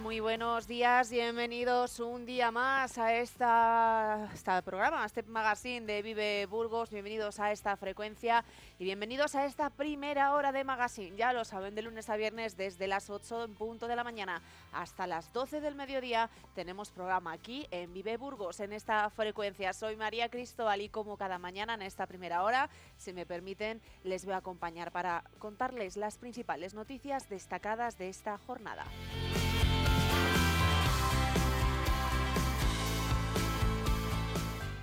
Muy buenos días, bienvenidos un día más a esta, esta programa, a este magazine de Vive Burgos, bienvenidos a esta frecuencia y bienvenidos a esta primera hora de magazine. Ya lo saben, de lunes a viernes desde las 8 en punto de la mañana hasta las 12 del mediodía tenemos programa aquí en Vive Burgos, en esta frecuencia. Soy María Cristóbal y como cada mañana en esta primera hora, si me permiten, les voy a acompañar para contarles las principales noticias destacadas de esta jornada.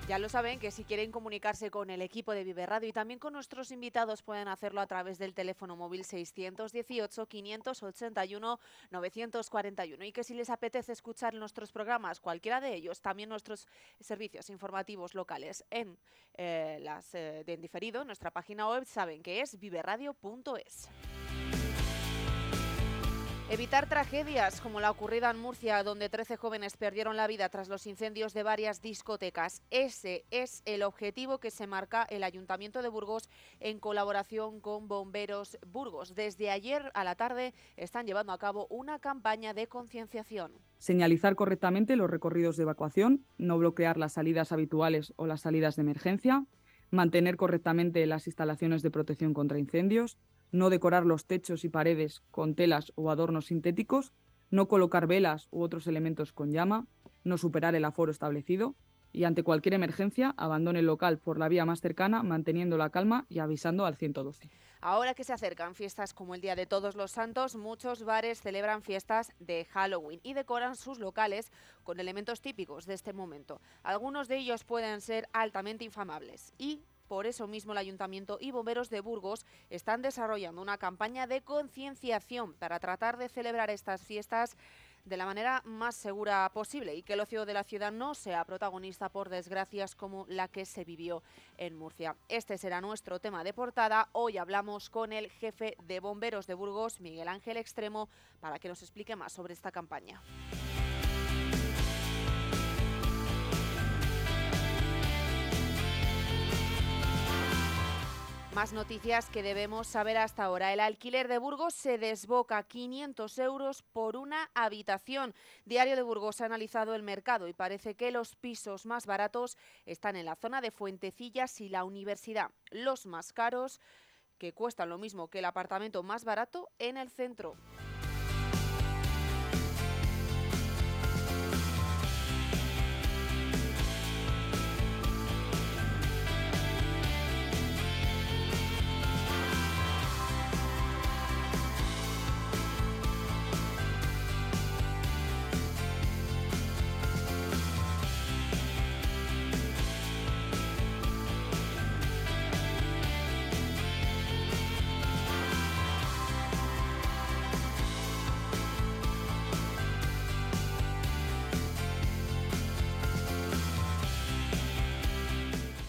Ya lo saben que si quieren comunicarse con el equipo de Vive Radio y también con nuestros invitados pueden hacerlo a través del teléfono móvil 618 581 941 y que si les apetece escuchar nuestros programas, cualquiera de ellos, también nuestros servicios informativos locales en eh, las eh, de en diferido, nuestra página web, saben que es viveradio.es. Evitar tragedias como la ocurrida en Murcia, donde 13 jóvenes perdieron la vida tras los incendios de varias discotecas. Ese es el objetivo que se marca el Ayuntamiento de Burgos en colaboración con Bomberos Burgos. Desde ayer a la tarde están llevando a cabo una campaña de concienciación. Señalizar correctamente los recorridos de evacuación, no bloquear las salidas habituales o las salidas de emergencia, mantener correctamente las instalaciones de protección contra incendios, no decorar los techos y paredes con telas o adornos sintéticos, no colocar velas u otros elementos con llama, no superar el aforo establecido y ante cualquier emergencia abandone el local por la vía más cercana manteniendo la calma y avisando al 112. Ahora que se acercan fiestas como el Día de Todos los Santos, muchos bares celebran fiestas de Halloween y decoran sus locales con elementos típicos de este momento. Algunos de ellos pueden ser altamente infamables y por eso mismo el Ayuntamiento y Bomberos de Burgos están desarrollando una campaña de concienciación para tratar de celebrar estas fiestas de la manera más segura posible y que el ocio de la ciudad no sea protagonista por desgracias como la que se vivió en Murcia. Este será nuestro tema de portada. Hoy hablamos con el jefe de bomberos de Burgos, Miguel Ángel Extremo, para que nos explique más sobre esta campaña. Más noticias que debemos saber hasta ahora. El alquiler de Burgos se desboca 500 euros por una habitación. Diario de Burgos ha analizado el mercado y parece que los pisos más baratos están en la zona de Fuentecillas y la universidad. Los más caros, que cuestan lo mismo que el apartamento más barato, en el centro.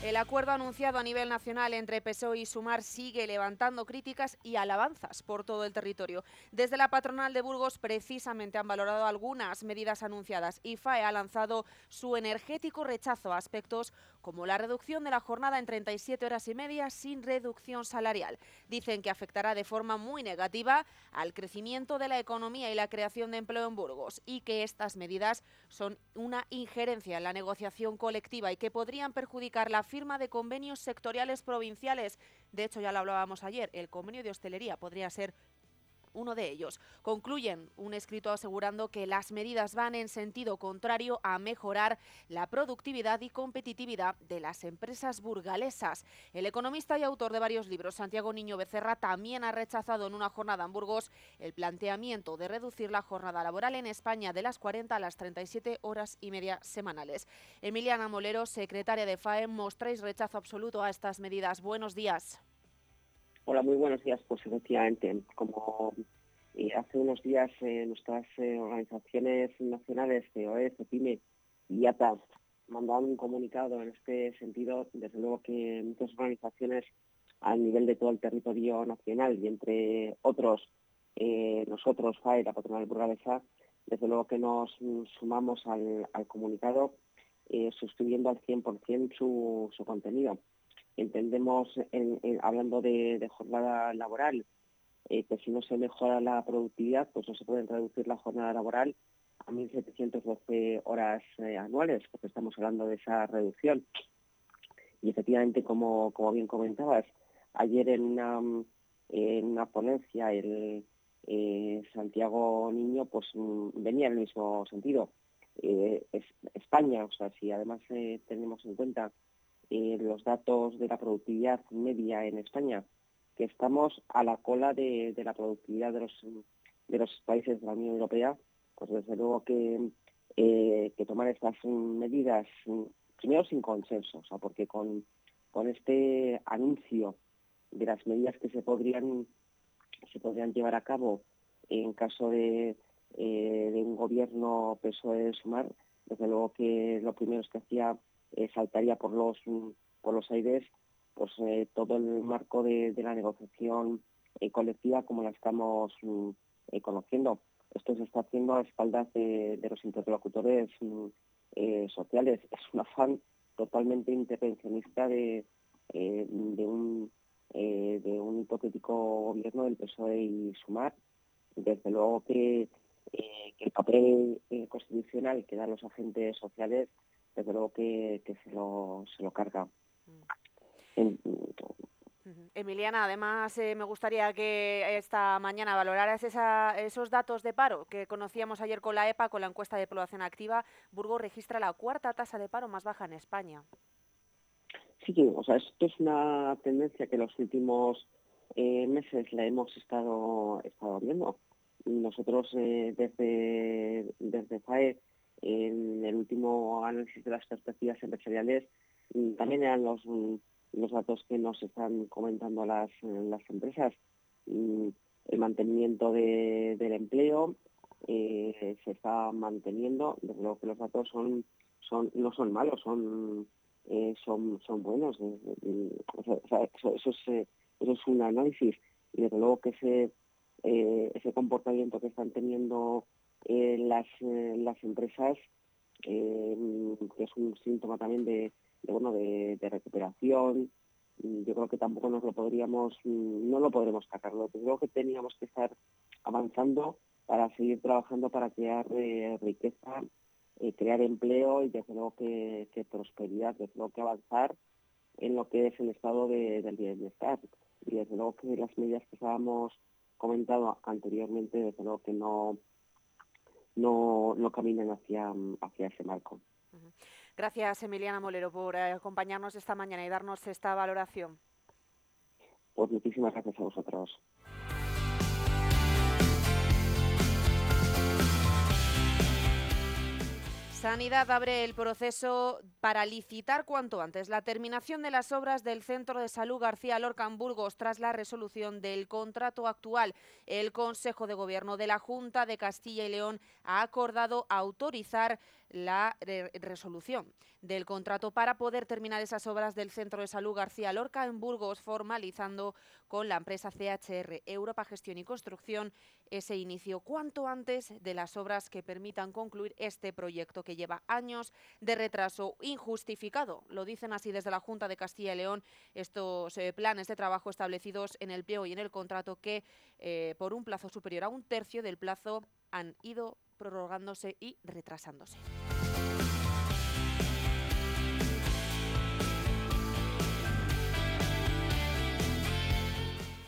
El acuerdo anunciado a nivel nacional entre PSOE y Sumar sigue levantando críticas y alabanzas por todo el territorio. Desde la patronal de Burgos precisamente han valorado algunas medidas anunciadas y FAE ha lanzado su energético rechazo a aspectos como la reducción de la jornada en 37 horas y media sin reducción salarial. Dicen que afectará de forma muy negativa al crecimiento de la economía y la creación de empleo en Burgos y que estas medidas son una injerencia en la negociación colectiva y que podrían perjudicar la firma de convenios sectoriales provinciales. De hecho, ya lo hablábamos ayer, el convenio de hostelería podría ser uno de ellos. Concluyen un escrito asegurando que las medidas van en sentido contrario a mejorar la productividad y competitividad de las empresas burgalesas. El economista y autor de varios libros, Santiago Niño Becerra, también ha rechazado en una jornada en Burgos el planteamiento de reducir la jornada laboral en España de las 40 a las 37 horas y media semanales. Emiliana Molero, secretaria de FAEM, mostráis rechazo absoluto a estas medidas. Buenos días. Hola, muy buenos días. Pues efectivamente, como hace unos días nuestras organizaciones nacionales, COE, CEPIME y ATA, mandaban un comunicado en este sentido. Desde luego que muchas organizaciones a nivel de todo el territorio nacional y entre otros nosotros, FAE, la patronal burgalesa, desde luego que nos sumamos al, comunicado eh, suscribiendo al 100% su, su contenido. Entendemos, hablando de, jornada laboral, eh, que si no se mejora la productividad, pues no se puede reducir la jornada laboral a 1.712 horas eh, anuales, porque estamos hablando de esa reducción. Y efectivamente, como, como bien comentabas, ayer en una, en una ponencia el, eh, Santiago Niño pues mm, venía en el mismo sentido. Eh, España, o sea, si además tenemos en cuenta los datos de la productividad media en España, que estamos a la cola de, la productividad de los, de los países de la Unión Europea, pues desde luego que, que tomar estas medidas, primero sin consenso, o sea, porque con, con este anuncio de las medidas que se podrían se podrían llevar a cabo en caso de, eh, de un gobierno PSOE sumar, desde luego que lo primero que hacía eh, saltaría por los por los aires pues eh, todo el marco de, la negociación colectiva como la estamos mm, conociendo. Esto se está haciendo a espaldas de, de los interlocutores mm, sociales. Es un afán totalmente intervencionista de, de un eh, de un hipotético gobierno del PSOE y Sumar. Desde luego que, eh, el papel eh, constitucional que dan los agentes sociales, desde luego que, se, lo, se lo carga. Mm. Emiliana, además me gustaría que esta mañana valoraras esos datos de paro que conocíamos ayer con la EPA, con la encuesta de población activa. Burgos registra la cuarta tasa de paro más baja en España. Sí, o sea, esto es una tendencia que en los últimos eh, meses la hemos estado, estado viendo. Nosotros eh, desde, desde FAE, en el último análisis de las perspectivas empresariales, mm, también eran los, mm, los datos que nos están comentando las, las empresas. Mm, el mantenimiento de, del empleo eh, se está manteniendo. Desde luego que los datos son, son no son malos, son eh, son, son buenos. eso, es, eh, eso es un análisis y desde luego que ese, ese comportamiento que están teniendo las, las empresas que es un síntoma también de, bueno de, recuperación yo creo que tampoco nos lo podríamos no lo podremos sacarlo creo que teníamos que estar avanzando para seguir trabajando para crear riqueza eh, crear empleo y desde luego que, prosperidad, desde luego que avanzar en lo que es el estado de, del bienestar. Y desde luego que las medidas que estábamos comentado anteriormente, desde luego que no, no, no caminan hacia, hacia ese marco. Gracias, Emiliana Molero, por eh, acompañarnos esta mañana y darnos esta valoración. Pues muchísimas gracias a vosotros. Sanidad abre el proceso para licitar cuanto antes la terminación de las obras del Centro de Salud García Lorca en Burgos tras la resolución del contrato actual. El Consejo de Gobierno de la Junta de Castilla y León ha acordado autorizar la resolución del contrato para poder terminar esas obras del Centro de Salud García Lorca en Burgos, formalizando con la empresa CHR Europa Gestión y Construcción ese inicio cuanto antes de las obras que permitan concluir este proyecto que lleva años de retraso injustificado. Lo dicen así desde la Junta de Castilla y León estos eh, planes de trabajo establecidos en el pliego y en el contrato que eh, por un plazo superior a un tercio del plazo han ido prorrogándose y retrasándose.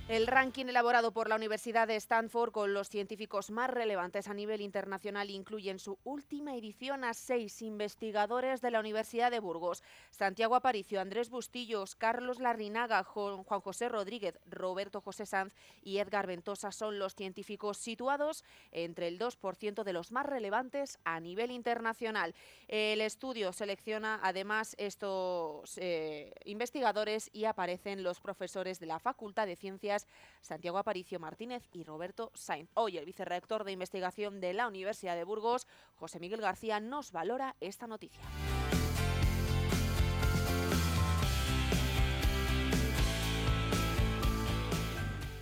El ranking elaborado por la Universidad de Stanford con los científicos más relevantes a nivel internacional incluye en su última edición a seis investigadores de la Universidad de Burgos. Santiago Aparicio, Andrés Bustillos, Carlos Larrinaga, Juan José Rodríguez, Roberto José Sanz y Edgar Ventosa son los científicos situados entre el 2% de los más relevantes a nivel internacional. El estudio selecciona además estos eh, investigadores y aparecen los profesores de la Facultad de Ciencias Santiago Aparicio Martínez y Roberto Sainz. Hoy el vicerrector de investigación de la Universidad de Burgos, José Miguel García, nos valora esta noticia.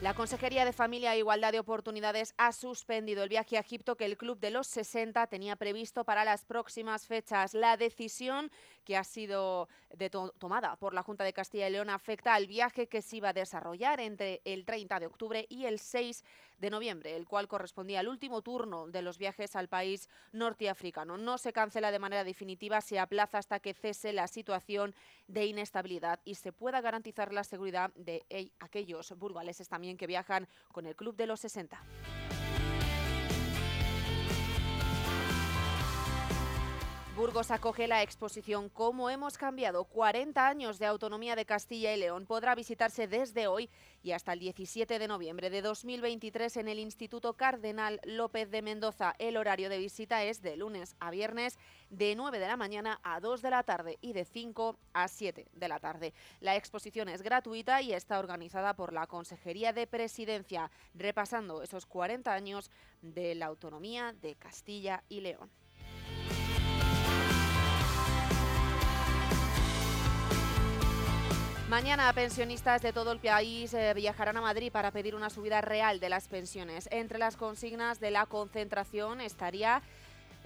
La Consejería de Familia e Igualdad de Oportunidades ha suspendido el viaje a Egipto que el Club de los 60 tenía previsto para las próximas fechas. La decisión que ha sido tomada por la Junta de Castilla y León afecta al viaje que se iba a desarrollar entre el 30 de octubre y el 6 de noviembre, el cual correspondía al último turno de los viajes al país norteafricano. No se cancela de manera definitiva, se aplaza hasta que cese la situación de inestabilidad y se pueda garantizar la seguridad de aquellos burgaleses también que viajan con el Club de los 60. Burgos acoge la exposición Cómo hemos cambiado 40 años de autonomía de Castilla y León. Podrá visitarse desde hoy y hasta el 17 de noviembre de 2023 en el Instituto Cardenal López de Mendoza. El horario de visita es de lunes a viernes de 9 de la mañana a 2 de la tarde y de 5 a 7 de la tarde. La exposición es gratuita y está organizada por la Consejería de Presidencia, repasando esos 40 años de la autonomía de Castilla y León. Mañana pensionistas de todo el país eh, viajarán a Madrid para pedir una subida real de las pensiones. Entre las consignas de la concentración estaría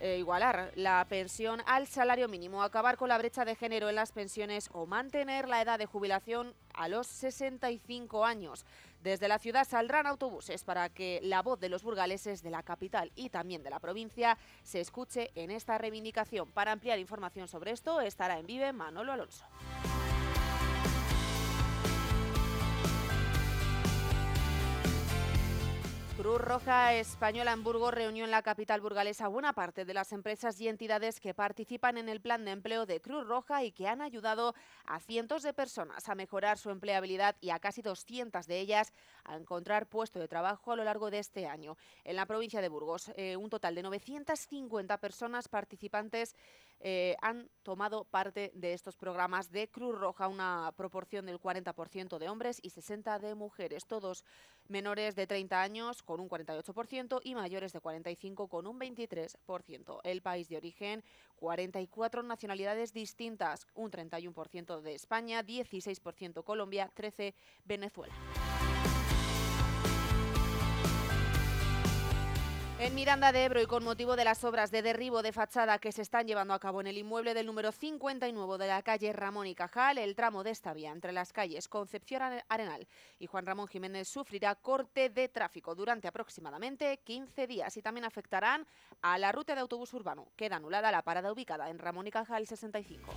eh, igualar la pensión al salario mínimo, acabar con la brecha de género en las pensiones o mantener la edad de jubilación a los 65 años. Desde la ciudad saldrán autobuses para que la voz de los burgaleses de la capital y también de la provincia se escuche en esta reivindicación. Para ampliar información sobre esto estará en Vive Manolo Alonso. Cruz Roja Española en Burgos reunió en la capital burgalesa buena parte de las empresas y entidades que participan en el plan de empleo de Cruz Roja y que han ayudado a cientos de personas a mejorar su empleabilidad y a casi 200 de ellas a encontrar puesto de trabajo a lo largo de este año. En la provincia de Burgos, eh, un total de 950 personas participantes eh, han tomado parte de estos programas de Cruz Roja, una proporción del 40% de hombres y 60% de mujeres, todos menores de 30 años con un 48% y mayores de 45 con un 23%. El país de origen, 44 nacionalidades distintas, un 31% de España, 16% Colombia, 13% Venezuela. En Miranda de Ebro y con motivo de las obras de derribo de fachada que se están llevando a cabo en el inmueble del número 59 de la calle Ramón y Cajal, el tramo de esta vía entre las calles Concepción Arenal y Juan Ramón Jiménez sufrirá corte de tráfico durante aproximadamente 15 días y también afectarán a la ruta de autobús urbano. Queda anulada la parada ubicada en Ramón y Cajal 65.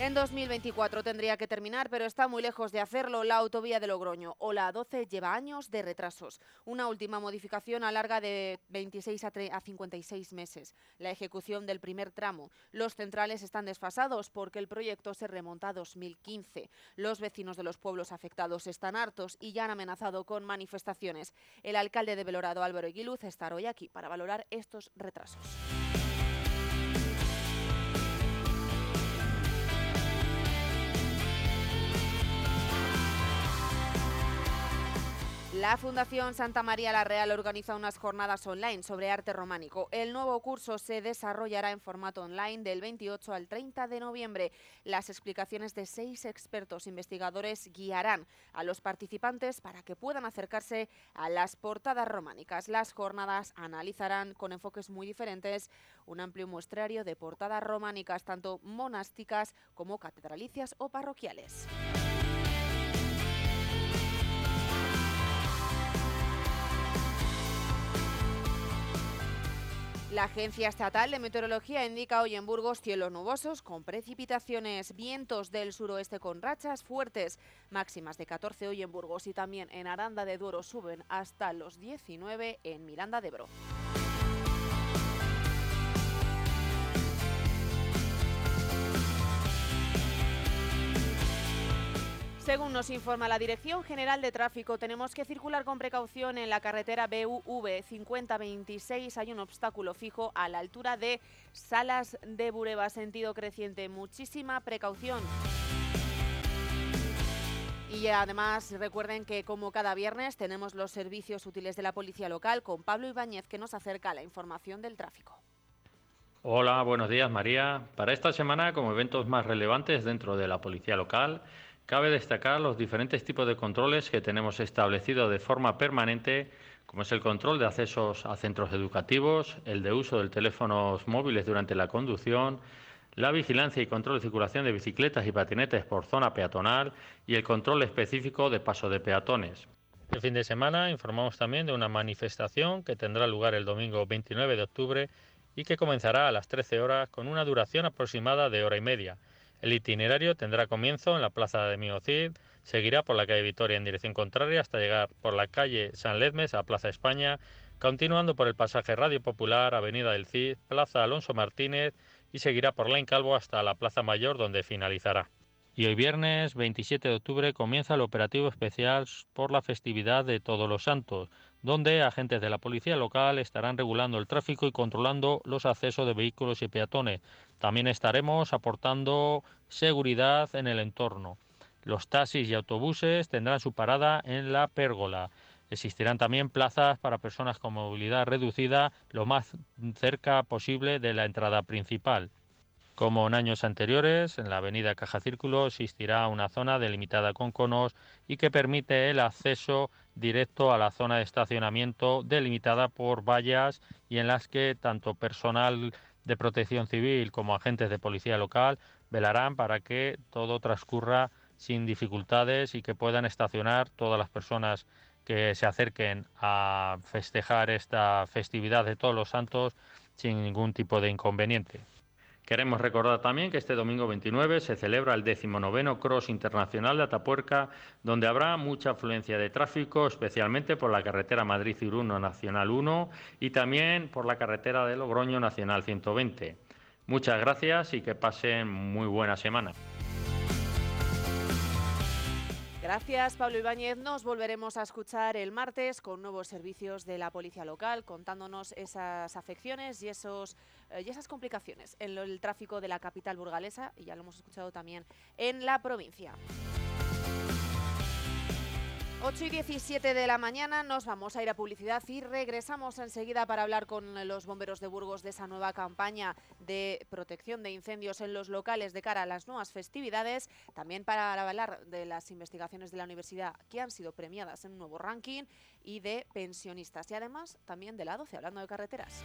En 2024 tendría que terminar, pero está muy lejos de hacerlo la autovía de Logroño o la A12 lleva años de retrasos. Una última modificación alarga de 26 a 56 meses la ejecución del primer tramo. Los centrales están desfasados porque el proyecto se remonta a 2015. Los vecinos de los pueblos afectados están hartos y ya han amenazado con manifestaciones. El alcalde de Belorado, Álvaro Iguiluz, estará hoy aquí para valorar estos retrasos. La Fundación Santa María la Real organiza unas jornadas online sobre arte románico. El nuevo curso se desarrollará en formato online del 28 al 30 de noviembre. Las explicaciones de seis expertos investigadores guiarán a los participantes para que puedan acercarse a las portadas románicas. Las jornadas analizarán con enfoques muy diferentes un amplio muestrario de portadas románicas, tanto monásticas como catedralicias o parroquiales. La Agencia Estatal de Meteorología indica hoy en Burgos cielos nubosos con precipitaciones, vientos del suroeste con rachas fuertes, máximas de 14 hoy en Burgos y también en Aranda de Duero suben hasta los 19 en Miranda de Ebro. Según nos informa la Dirección General de Tráfico, tenemos que circular con precaución en la carretera BUV 5026. Hay un obstáculo fijo a la altura de Salas de Bureba, sentido creciente. Muchísima precaución. Y además recuerden que como cada viernes tenemos los servicios útiles de la policía local con Pablo Ibáñez que nos acerca la información del tráfico. Hola, buenos días María. Para esta semana, como eventos más relevantes dentro de la policía local, cabe destacar los diferentes tipos de controles que tenemos establecidos de forma permanente, como es el control de accesos a centros educativos, el de uso de teléfonos móviles durante la conducción, la vigilancia y control de circulación de bicicletas y patinetes por zona peatonal y el control específico de paso de peatones. Este fin de semana informamos también de una manifestación que tendrá lugar el domingo 29 de octubre y que comenzará a las 13 horas con una duración aproximada de hora y media. El itinerario tendrá comienzo en la plaza de Miocid, seguirá por la calle Vitoria en dirección contraria hasta llegar por la calle San Ledmes a Plaza España, continuando por el pasaje Radio Popular, Avenida del Cid, Plaza Alonso Martínez y seguirá por la Calvo hasta la Plaza Mayor donde finalizará. Y hoy viernes 27 de octubre comienza el operativo especial por la festividad de Todos los Santos, donde agentes de la policía local estarán regulando el tráfico y controlando los accesos de vehículos y peatones. También estaremos aportando seguridad en el entorno. Los taxis y autobuses tendrán su parada en la pérgola. Existirán también plazas para personas con movilidad reducida lo más cerca posible de la entrada principal. Como en años anteriores, en la avenida Caja Círculo existirá una zona delimitada con conos y que permite el acceso directo a la zona de estacionamiento delimitada por vallas y en las que tanto personal de protección civil como agentes de policía local velarán para que todo transcurra sin dificultades y que puedan estacionar todas las personas que se acerquen a festejar esta festividad de todos los santos sin ningún tipo de inconveniente. Queremos recordar también que este domingo 29 se celebra el 19 Cross Internacional de Atapuerca, donde habrá mucha afluencia de tráfico, especialmente por la carretera Madrid-Irún Nacional 1 y también por la carretera de Logroño Nacional 120. Muchas gracias y que pasen muy buena semana. Gracias, Pablo Ibáñez. Nos volveremos a escuchar el martes con nuevos servicios de la policía local, contándonos esas afecciones y, esos, eh, y esas complicaciones en el tráfico de la capital burgalesa, y ya lo hemos escuchado también en la provincia. 8 y 17 de la mañana nos vamos a ir a publicidad y regresamos enseguida para hablar con los bomberos de Burgos de esa nueva campaña de protección de incendios en los locales de cara a las nuevas festividades, también para hablar de las investigaciones de la universidad que han sido premiadas en un nuevo ranking y de pensionistas y además también de la 12, hablando de carreteras.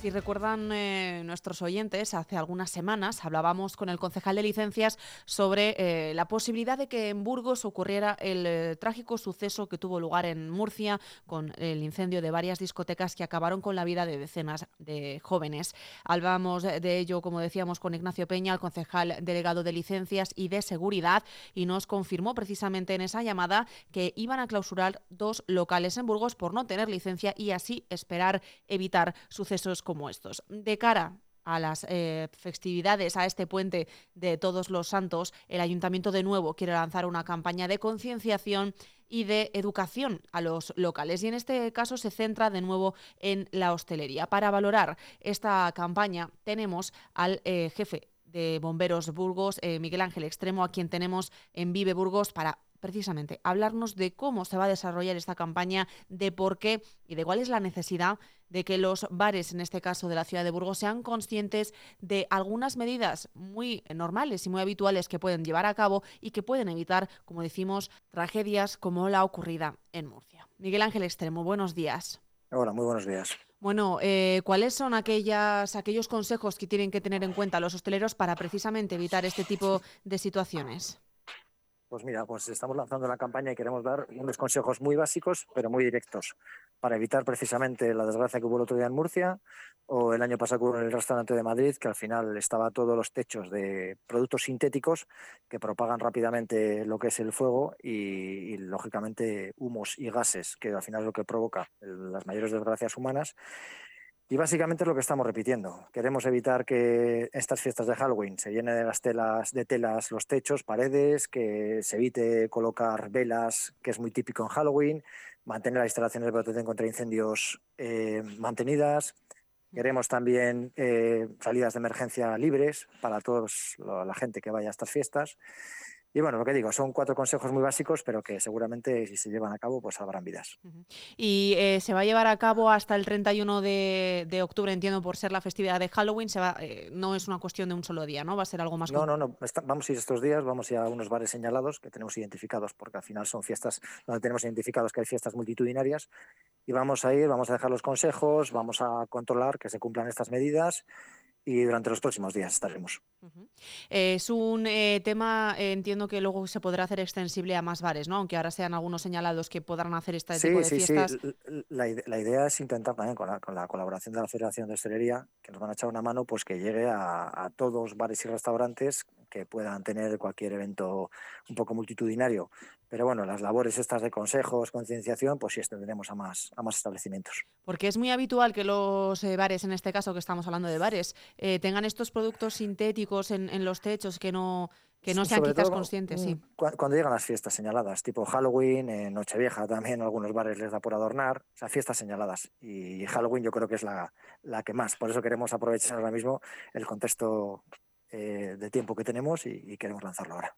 Si recuerdan eh, nuestros oyentes, hace algunas semanas hablábamos con el concejal de licencias sobre eh, la posibilidad de que en Burgos ocurriera el eh, trágico suceso que tuvo lugar en Murcia con el incendio de varias discotecas que acabaron con la vida de decenas de jóvenes. Hablábamos de ello, como decíamos, con Ignacio Peña, el concejal delegado de licencias y de seguridad, y nos confirmó precisamente en esa llamada que iban a clausurar dos locales en Burgos por no tener licencia y así esperar evitar sucesos como estos. De cara a las eh, festividades, a este puente de todos los santos, el ayuntamiento de nuevo quiere lanzar una campaña de concienciación y de educación a los locales. Y en este caso se centra de nuevo en la hostelería. Para valorar esta campaña tenemos al eh, jefe de Bomberos Burgos, eh, Miguel Ángel Extremo, a quien tenemos en Vive Burgos para precisamente hablarnos de cómo se va a desarrollar esta campaña, de por qué y de cuál es la necesidad de que los bares, en este caso de la ciudad de Burgos, sean conscientes de algunas medidas muy normales y muy habituales que pueden llevar a cabo y que pueden evitar, como decimos, tragedias como la ocurrida en Murcia. Miguel Ángel Extremo, buenos días. Hola, muy buenos días. Bueno, eh, ¿cuáles son aquellas, aquellos consejos que tienen que tener en cuenta los hosteleros para precisamente evitar este tipo de situaciones? Pues mira, pues estamos lanzando la campaña y queremos dar unos consejos muy básicos, pero muy directos, para evitar precisamente la desgracia que hubo el otro día en Murcia o el año pasado en el restaurante de Madrid, que al final estaba todos los techos de productos sintéticos que propagan rápidamente lo que es el fuego y, y lógicamente humos y gases, que al final es lo que provoca las mayores desgracias humanas. Y básicamente es lo que estamos repitiendo. Queremos evitar que estas fiestas de Halloween se llenen de las telas, de telas los techos, paredes, que se evite colocar velas, que es muy típico en Halloween, mantener las instalaciones de protección contra incendios eh, mantenidas. Queremos también eh, salidas de emergencia libres para toda la gente que vaya a estas fiestas. Y bueno, lo que digo, son cuatro consejos muy básicos, pero que seguramente si se llevan a cabo, pues salvarán vidas. Y eh, se va a llevar a cabo hasta el 31 de, de, octubre, entiendo, por ser la festividad de Halloween. Se va, eh, no es una cuestión de un solo día, ¿no? Va a ser algo más. No, no, no. Está, vamos a ir estos días, vamos a ir a unos bares señalados que tenemos identificados, porque al final son fiestas donde tenemos identificados que hay fiestas multitudinarias. Y vamos a ir, vamos a dejar los consejos, vamos a controlar que se cumplan estas medidas y durante los próximos días estaremos. Uh -huh. Es un eh, tema, eh, entiendo que luego se podrá hacer extensible a más bares, ¿no? Aunque ahora sean algunos señalados que podrán hacer este sí, tipo de sí, fiestas. Sí, la, la, idea es intentar también con la, con la, colaboración de la Federación de Hostelería, que nos van a echar una mano, pues que llegue a, a todos bares y restaurantes que puedan tener cualquier evento un poco multitudinario. Pero bueno, las labores estas de consejos, concienciación, pues sí extenderemos a más, a más establecimientos. Porque es muy habitual que los eh, bares, en este caso que estamos hablando de bares, eh, tengan estos productos sintéticos en, en, los techos que no, que no sean Sobre quizás todo, conscientes. Sí. cu- Cuando llegan las fiestas señaladas, tipo Halloween, eh, Nochevieja también, algunos bares les da por adornar, o sea, fiestas señaladas. Y Halloween yo creo que es la, la que más. Por eso queremos aprovechar ahora mismo el contexto eh, de tiempo que tenemos y, y queremos lanzarlo ahora.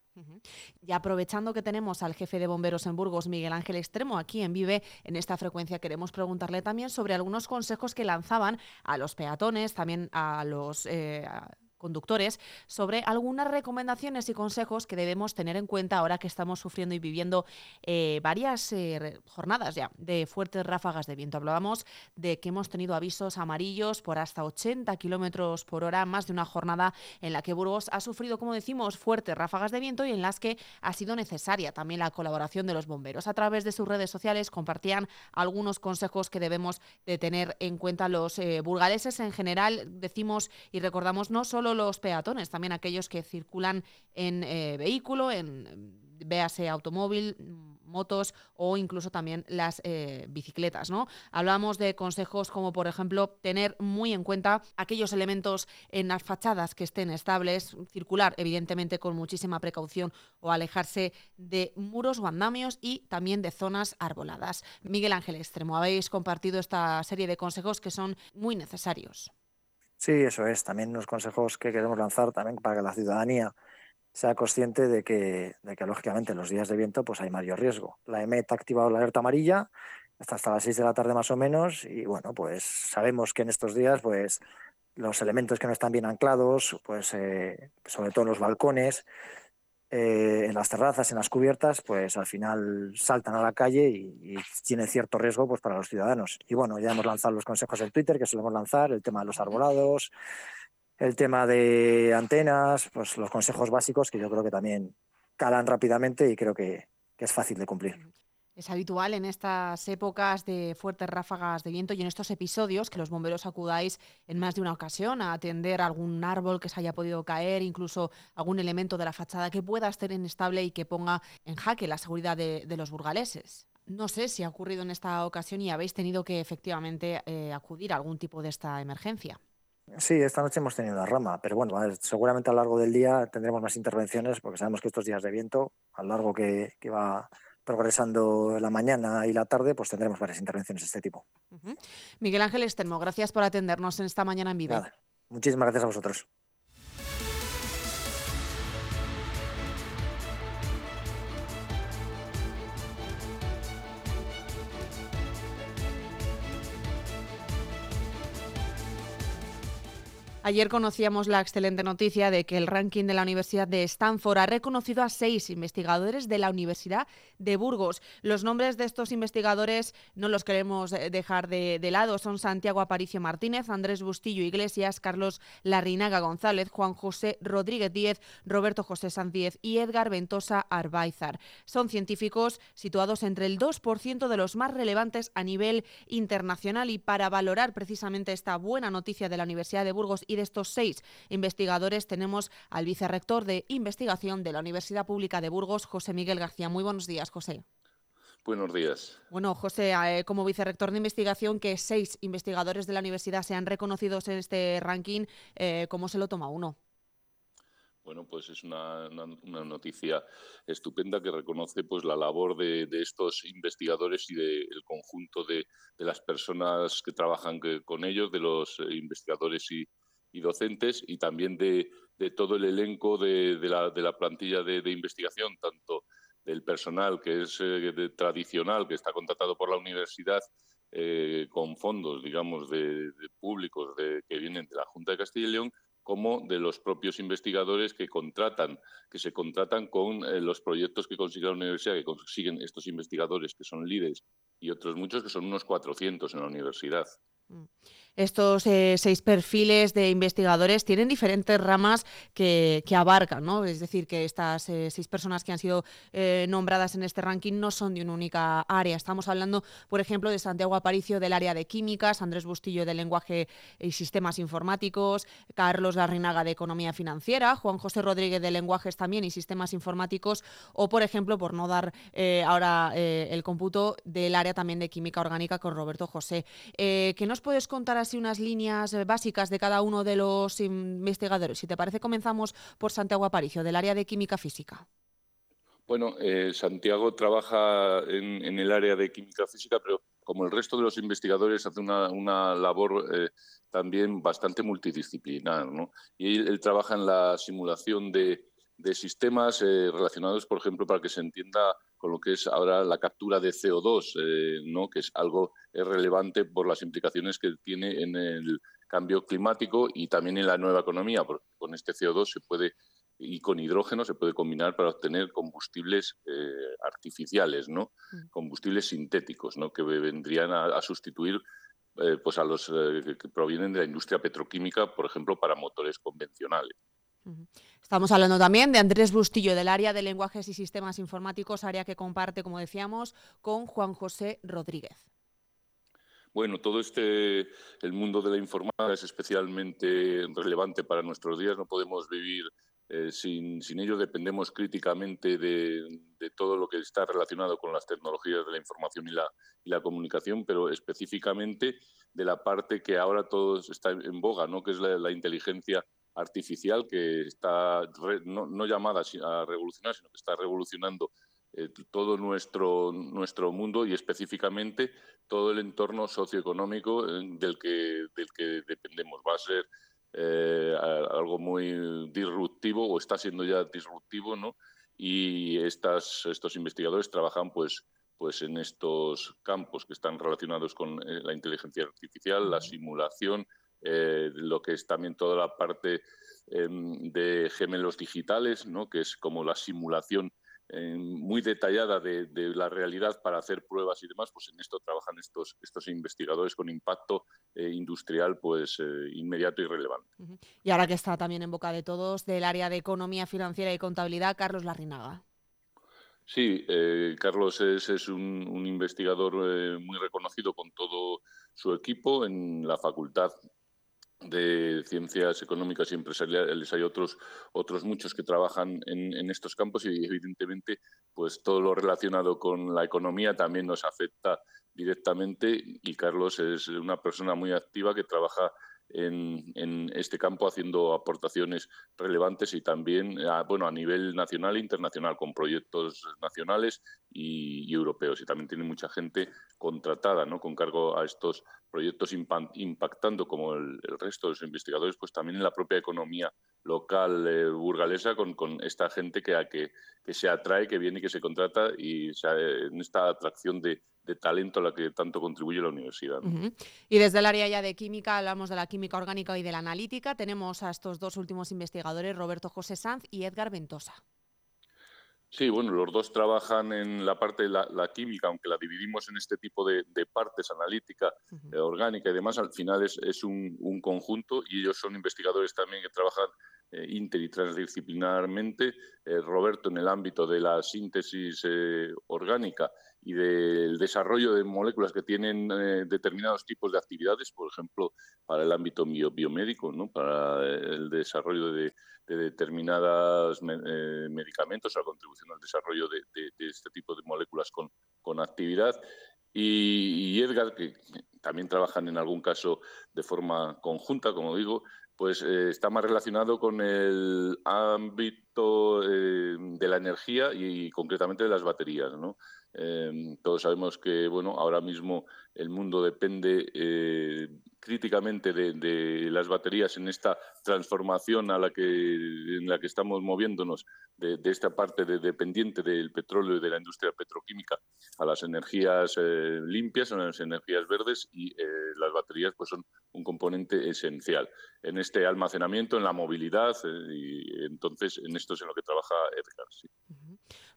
Y aprovechando que tenemos al jefe de bomberos en Burgos, Miguel Ángel Extremo, aquí en Vive, en esta frecuencia queremos preguntarle también sobre algunos consejos que lanzaban a los peatones, también a los eh, a conductores, sobre algunas recomendaciones y consejos que debemos tener en cuenta ahora que estamos sufriendo y viviendo eh, varias eh, jornadas ya de fuertes ráfagas de viento. Hablábamos de que hemos tenido avisos amarillos por hasta 80 kilómetros por hora, más de una jornada en la que Burgos ha sufrido, como decimos, fuertes ráfagas de viento y en las que ha sido necesaria también la colaboración de los bomberos. A través de sus redes sociales compartían algunos consejos que debemos de tener en cuenta los eh, burgaleses en general. Decimos y recordamos no solo los peatones, también aquellos que circulan en eh, vehículo, en véase automóvil, motos o incluso también las eh, bicicletas. Hablamos de consejos como, por ejemplo, tener muy en cuenta aquellos elementos en las fachadas que estén estables, circular, evidentemente, con muchísima precaución o alejarse de muros o andamios y también de zonas arboladas. Miguel Ángel Extremo, habéis compartido esta serie de consejos que son muy necesarios. Sí, eso es. También unos consejos que queremos lanzar también para que la ciudadanía sea consciente de que, de que lógicamente en los días de viento pues hay mayor riesgo. La EMET ha activado la alerta amarilla hasta, hasta las 6 de la tarde más o menos y bueno, pues sabemos que en estos días pues los elementos que no están bien anclados, pues eh, sobre todo en los balcones, eh, en las terrazas, en las cubiertas, pues al final saltan a la calle y, y tiene cierto riesgo pues, para los ciudadanos. Y bueno, ya hemos lanzado los consejos en Twitter que solemos lanzar, el tema de los arbolados, el tema de antenas, pues los consejos básicos que yo creo que también calan rápidamente y creo que, que es fácil de cumplir. Es habitual en estas épocas de fuertes ráfagas de viento y en estos episodios que los bomberos acudáis en más de una ocasión a atender algún árbol que se haya podido caer, incluso algún elemento de la fachada que pueda estar inestable y que ponga en jaque la seguridad de, los burgaleses. No sé si ha ocurrido en esta ocasión y habéis tenido que efectivamente eh, acudir a algún tipo de esta emergencia. Sí, esta noche hemos tenido una rama, pero bueno, seguramente a lo largo del día tendremos más intervenciones porque sabemos que estos días de viento, a lo largo que, que va progresando la mañana y la tarde, pues tendremos varias intervenciones de este tipo. Uh -huh. Miguel Ángel Estermo, gracias por atendernos en esta mañana en vivo. Nada, muchísimas gracias a vosotros. Ayer conocíamos la excelente noticia de que el ranking de la Universidad de Stanford ha reconocido a seis investigadores de la Universidad de Burgos. Los nombres de estos investigadores no los queremos eh, dejar de, lado. Son Santiago Aparicio Martínez, Andrés Bustillo Iglesias, Carlos Larrinaga González, Juan José Rodríguez Díez, Roberto José Sanz y Edgar Ventosa Arbaizar. Son científicos situados entre el 2% de los más relevantes a nivel internacional y para valorar precisamente esta buena noticia de la Universidad de Burgos y de estos seis investigadores tenemos al vicerrector de investigación de la Universidad Pública de Burgos, José Miguel García. Muy buenos días, José. Buenos días. Bueno, José, eh, como vicerrector de investigación, que seis investigadores de la universidad sean reconocidos en este ranking, eh, ¿cómo se lo toma uno? Bueno, pues es una, noticia estupenda que reconoce pues la labor de, estos investigadores y del conjunto de, las personas que trabajan con ellos, de los eh, investigadores y, y docentes y también de, todo el elenco de, la, plantilla de, investigación, tanto del personal que es eh, tradicional, que está contratado por la universidad, eh, con fondos, digamos, de, públicos que vienen de la Junta de Castilla y León, como de los propios investigadores que contratan, que se contratan con eh, los proyectos que consigue la universidad, que consiguen estos investigadores que son líderes y otros muchos que son unos 400 en la universidad. Mm. Estos eh, seis perfiles de investigadores tienen diferentes ramas que, abarcan, ¿no? Es decir, que estas eh, seis personas que han sido eh, nombradas en este ranking no son de una única área. Estamos hablando, por ejemplo, de Santiago Aparicio del área de químicas, Andrés Bustillo del lenguaje y sistemas informáticos, Carlos Larrinaga de economía financiera, Juan José Rodríguez de lenguajes también y sistemas informáticos, o, por ejemplo, por no dar ahora el cómputo del área también de química orgánica con Roberto José. ¿Qué nos puedes contar así unas líneas eh, básicas de cada uno de los investigadores. Si te parece, comenzamos por Santiago Aparicio, del área de química física. Bueno, eh, Santiago trabaja en, el área de química física, pero como el resto de los investigadores hace una, labor eh, también bastante multidisciplinar. Y él, trabaja en la simulación de, sistemas relacionados, por ejemplo, para que se entienda con lo que es ahora la captura de CO2, eh, ¿no? que es algo relevante por las implicaciones que tiene en el cambio climático y también en la nueva economía, porque con este CO2 se puede y con hidrógeno se puede combinar para obtener combustibles eh, artificiales, ¿no? Mm. combustibles sintéticos, ¿no? que vendrían a, sustituir eh, pues a los que provienen de la industria petroquímica, por ejemplo, para motores convencionales. Estamos hablando también de Andrés Bustillo del área de lenguajes y sistemas informáticos, área que comparte, como decíamos, con Juan José Rodríguez. Bueno, todo este, el mundo de la informática es especialmente relevante para nuestros días. No podemos vivir eh, sin, sin, ello. Dependemos críticamente de, todo lo que está relacionado con las tecnologías de la información y la, y la comunicación, pero específicamente de la parte que ahora todo está en boga, ¿no? que es la inteligencia artificial que está no, llamada a revolucionar, sino que está revolucionando eh, todo nuestro, nuestro mundo y específicamente todo el entorno socioeconómico eh, del, que, del que dependemos. Va a ser eh, algo muy disruptivo o está siendo ya disruptivo, ¿no? Y estas, estos investigadores trabajan pues, pues en estos campos que están relacionados con la inteligencia artificial, la simulación, eh, lo que es también toda la parte em, de gemelos digitales, ¿no? que es como la simulación em, muy detallada de, la realidad para hacer pruebas y demás, pues en esto trabajan estos, estos investigadores con impacto eh, industrial pues eh, inmediato y relevante. Y ahora que está también en boca de todos, del área de economía financiera y contabilidad, Carlos Larrinaga. Sí, Carlos es, un, un investigador muy reconocido con todo su equipo en la facultad de ciencias económicas y empresariales hay otros otros muchos que trabajan en, estos campos y evidentemente pues todo lo relacionado con la economía también nos afecta directamente y Carlos es una persona muy activa que trabaja en, este campo haciendo aportaciones relevantes y también a, bueno, a nivel nacional e internacional con proyectos nacionales y, europeos. Y también tiene mucha gente contratada ¿no? con cargo a estos proyectos impactando como el, resto de los investigadores, pues también en la propia economía local eh, burgalesa con, esta gente que, a que, que, se atrae, que viene que se contrata y en esta atracción de, talento a la que tanto contribuye la universidad. Y desde el área ya de química, hablamos de la química orgánica y de la analítica, tenemos a estos dos últimos investigadores, Roberto José Sanz y Edgar Ventosa. Sí, bueno, los dos trabajan en la parte de la, química, aunque la dividimos en este tipo de, partes, analítica, eh, orgánica y demás, al final es, un, conjunto y ellos son investigadores también que trabajan eh, inter y transdisciplinarmente. Eh, Roberto en el ámbito de la síntesis orgánica y del desarrollo de moléculas que tienen determinados tipos de actividades, por ejemplo, para el ámbito biomédico, ¿no? para el desarrollo de de determinados eh, medicamentos, la contribución al desarrollo de, este tipo de moléculas con, con actividad. Y, Edgar, que también trabajan en algún caso de forma conjunta, como digo, pues eh, está más relacionado con el ámbito eh, de la energía y, concretamente de las baterías. ¿no? Todos sabemos que bueno, ahora mismo el mundo depende críticamente de, las baterías en esta transformación a la que, en la que estamos moviéndonos de, esta parte de, dependiente del petróleo y de la industria petroquímica a las energías eh, limpias, a las energías verdes y eh, las baterías pues son un componente esencial en este almacenamiento, en la movilidad eh, y entonces en esto es en lo que trabaja Edgar.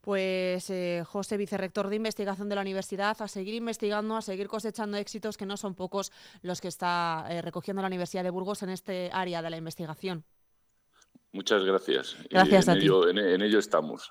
Pues José, vicerrector de investigación de la universidad, a seguir investigando, a seguir cosechando éxitos que no son pocos los que está eh, recogiendo la Universidad de Burgos en este área de la investigación. Muchas gracias. Gracias a ti. en ello estamos.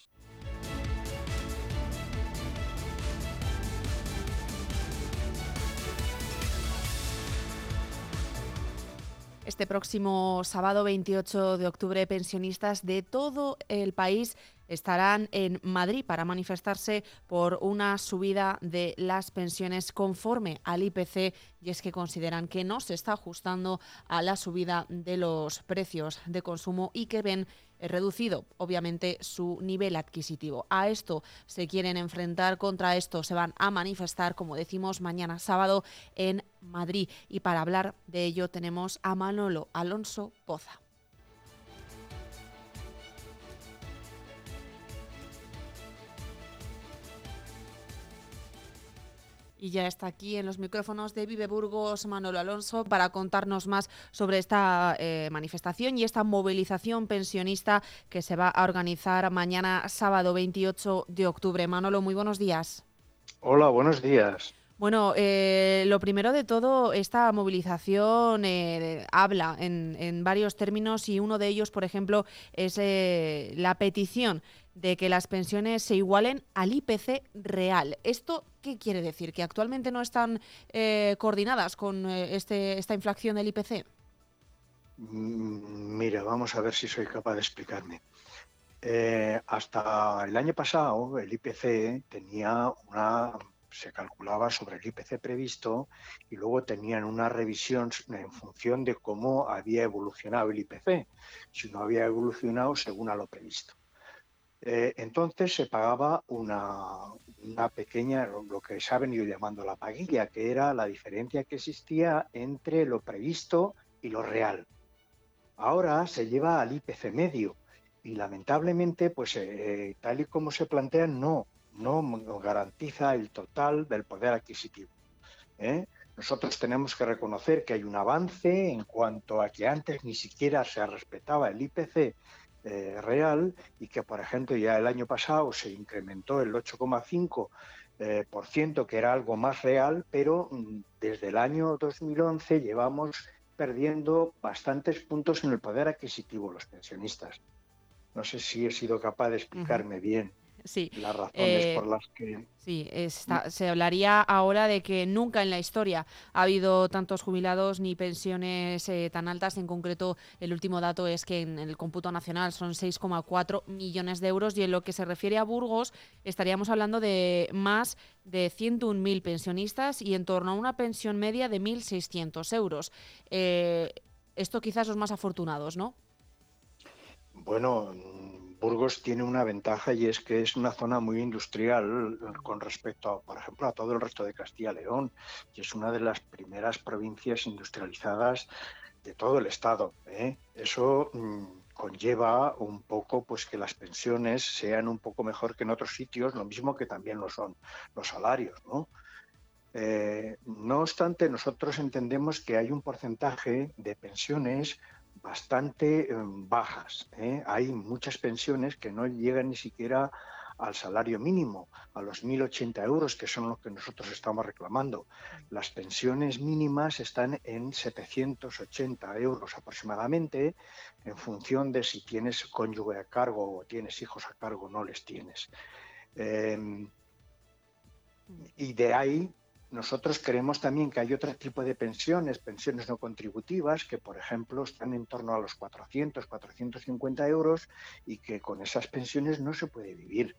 Este próximo sábado 28 de octubre, pensionistas de todo el país estarán en Madrid para manifestarse por una subida de las pensiones conforme al IPC y es que consideran que no se está ajustando a la subida de los precios de consumo y que ven reducido, obviamente, su nivel adquisitivo. A esto se quieren enfrentar, contra esto se van a manifestar, como decimos, mañana sábado en Madrid. Y para hablar de ello tenemos a Manolo Alonso Poza. Y ya está aquí en los micrófonos de Vive Burgos Manolo Alonso para contarnos más sobre esta eh, manifestación y esta movilización pensionista que se va a organizar mañana sábado 28 de octubre. Manolo, muy buenos días. Hola, buenos días. Bueno, eh, lo primero de todo, esta movilización eh, habla en, varios términos y uno de ellos, por ejemplo, es la petición de que las pensiones se igualen al IPC real. ¿Esto qué quiere decir? ¿Que actualmente no están eh, coordinadas con eh, este, esta inflación del IPC? Mm, mira, vamos a ver si soy capaz de explicarme. Eh, hasta el año pasado el IPC tenía una se calculaba sobre el IPC previsto y luego tenían una revisión en función de cómo había evolucionado el IPC, si no había evolucionado según a lo previsto. Eh, entonces se pagaba una, pequeña, lo que se ha venido llamando la paguilla, que era la diferencia que existía entre lo previsto y lo real. Ahora se lleva al IPC medio y lamentablemente, pues eh, tal y como se plantea, no, no garantiza el total del poder adquisitivo. ¿eh? Nosotros tenemos que reconocer que hay un avance en cuanto a que antes ni siquiera se respetaba el IPC eh, real y que, por ejemplo, ya el año pasado se incrementó el 8,5%, eh, por ciento, que era algo más real, pero mm, desde el año 2011 llevamos perdiendo bastantes puntos en el poder adquisitivo los pensionistas. No sé si he sido capaz de explicarme bien. Sí. Las razones Eh, por las que... Sí, está- se hablaría ahora de que nunca en la historia ha habido tantos jubilados ni pensiones eh, tan altas. En concreto, el último dato es que en el cómputo nacional son 6,4 millones de euros y en lo que se refiere a Burgos estaríamos hablando de más de 101.000 pensionistas y en torno a una pensión media de 1.600 euros. Eh, esto quizás los más afortunados, ¿no? Bueno, mm, Burgos tiene una ventaja y es que es una zona muy industrial con respecto, a, por ejemplo, a todo el resto de Castilla y León, y es una de las primeras provincias industrializadas de todo el estado. ¿eh? Eso mm, conlleva un poco, pues, que las pensiones sean un poco mejor que en otros sitios, lo mismo que también lo son los salarios, ¿no? Eh, no obstante, nosotros entendemos que hay un porcentaje de pensiones bastante eh, bajas. ¿eh? Hay muchas pensiones que no llegan ni siquiera al salario mínimo, a los 1.080 euros, que son los que nosotros estamos reclamando. Las pensiones mínimas están en 780 euros aproximadamente, en función de si tienes cónyuge a cargo o tienes hijos a cargo o no les tienes. Eh, y de ahí nosotros creemos también que hay otro tipo de pensiones, pensiones no contributivas, que por ejemplo están en torno a los 400, 450 euros y que con esas pensiones no se puede vivir.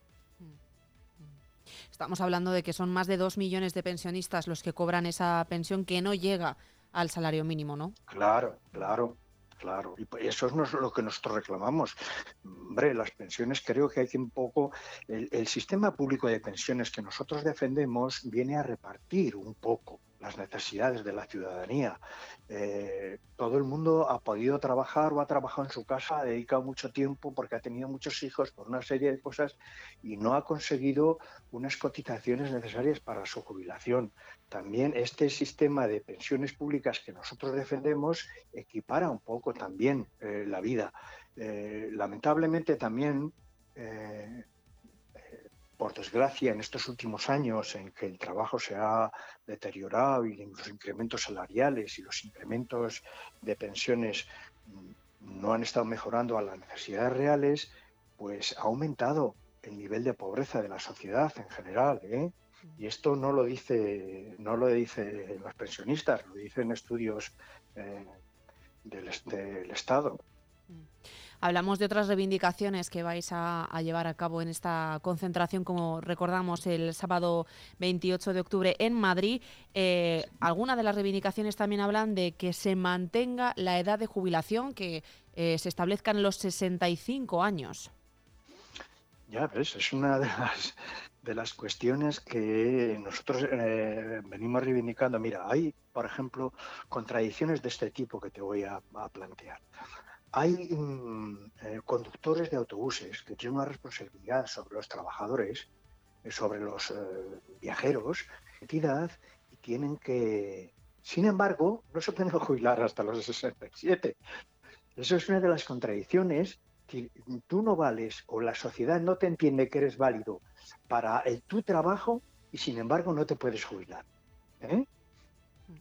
Estamos hablando de que son más de 2 millones de pensionistas los que cobran esa pensión que no llega al salario mínimo, ¿no? Claro, claro, claro. Y pues eso es lo que nosotros reclamamos. Hombre, las pensiones creo que hay que un poco... El, el sistema público de pensiones que nosotros defendemos viene a repartir un poco las necesidades de la ciudadanía. Eh, todo el mundo ha podido trabajar o ha trabajado en su casa, ha dedicado mucho tiempo porque ha tenido muchos hijos por una serie de cosas y no ha conseguido unas cotizaciones necesarias para su jubilación. También este sistema de pensiones públicas que nosotros defendemos equipara un poco también eh, la vida. Eh, lamentablemente también por desgracia, en estos últimos años en que el trabajo se ha deteriorado y los incrementos salariales y los incrementos de pensiones mm, no han estado mejorando a las necesidades reales, pues ha aumentado el nivel de pobreza de la sociedad en general. ¿eh? Y esto no lo dice, no lo dicen los pensionistas, lo dicen estudios eh, del, del Estado. Hablamos de otras reivindicaciones que vais a, llevar a cabo en esta concentración, como recordamos, el sábado 28 de octubre en Madrid. Eh, Algunas de las reivindicaciones también hablan de que se mantenga la edad de jubilación, que eh, se establezcan los 65 años. Ya ves, es una de las, cuestiones que nosotros eh, venimos reivindicando. Mira, hay, por ejemplo, contradicciones de este tipo que te voy a plantear. Hay mm, eh, conductores de autobuses que tienen una responsabilidad sobre los trabajadores, eh, sobre los eh, viajeros, entidad, y tienen que, sin embargo, no se pueden jubilar hasta los 67. Eso es una de las contradicciones. que Tú no vales o la sociedad no te entiende que eres válido para tu trabajo y sin embargo no te puedes jubilar. ¿eh?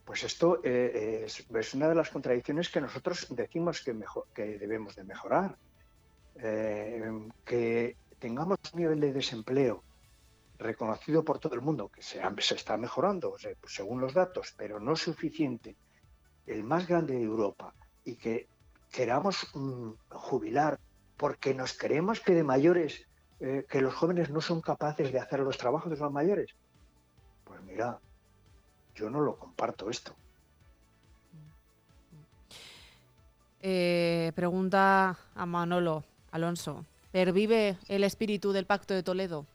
Pues esto eh, es, una de las contradicciones que nosotros decimos que, debemos de mejorar. Eh, que tengamos un nivel de desempleo reconocido por todo el mundo, que se, está mejorando según los datos, pero no suficiente, el más grande de Europa, y que queramos mm, jubilar porque nos creemos que de mayores, eh, que los jóvenes no son capaces de hacer los trabajos de los mayores. Pues mira, yo no lo comparto esto. Eh, pregunta a Manolo Alonso. ¿Pervive el espíritu del Pacto de Toledo?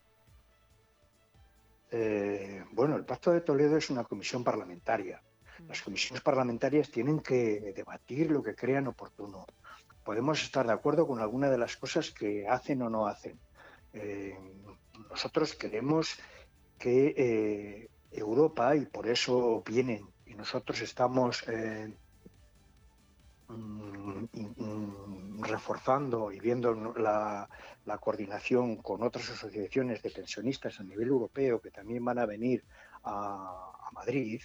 Eh, bueno, el Pacto de Toledo es una comisión parlamentaria. Las comisiones parlamentarias tienen que debatir lo que crean oportuno. Podemos estar de acuerdo con alguna de las cosas que hacen o no hacen. Eh, nosotros queremos que Europa, y por eso vienen, y nosotros estamos eh, mm, reforzando y viendo la, la, coordinación con otras asociaciones de pensionistas a nivel europeo que también van a venir a, a Madrid,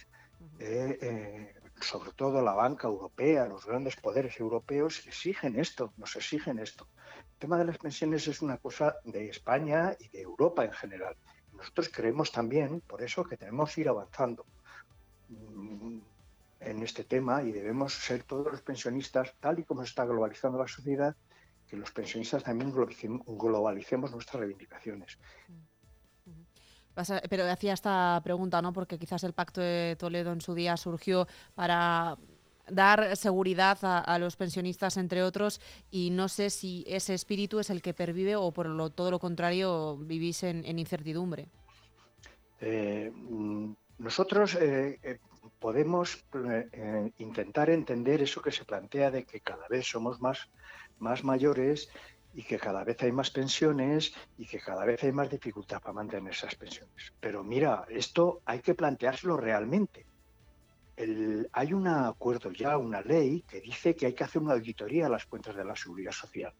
eh, eh, sobre todo la banca europea, los grandes poderes europeos exigen esto, nos exigen esto. tema de las pensiones es una cosa de España y de Europa en general. Nosotros creemos también, por eso, que tenemos que ir avanzando mm, en este tema y debemos ser todos los pensionistas, tal y como se está globalizando la sociedad, que los pensionistas también globalicemos nuestras reivindicaciones. Pero hacía esta pregunta, ¿no? Porque quizás el Pacto de Toledo en su día surgió para dar seguridad a, los pensionistas, entre otros, y no sé si ese espíritu es el que pervive o por lo, todo lo contrario vivís en, incertidumbre. Eh, mm, nosotros eh, eh, podemos intentar entender eso que se plantea de que cada vez somos más, más mayores y que cada vez hay más pensiones y que cada vez hay más dificultad para mantener esas pensiones. Pero mira, esto hay que planteárselo realmente hay un acuerdo ya, una ley que dice que hay que hacer una auditoría a las cuentas de la seguridad social.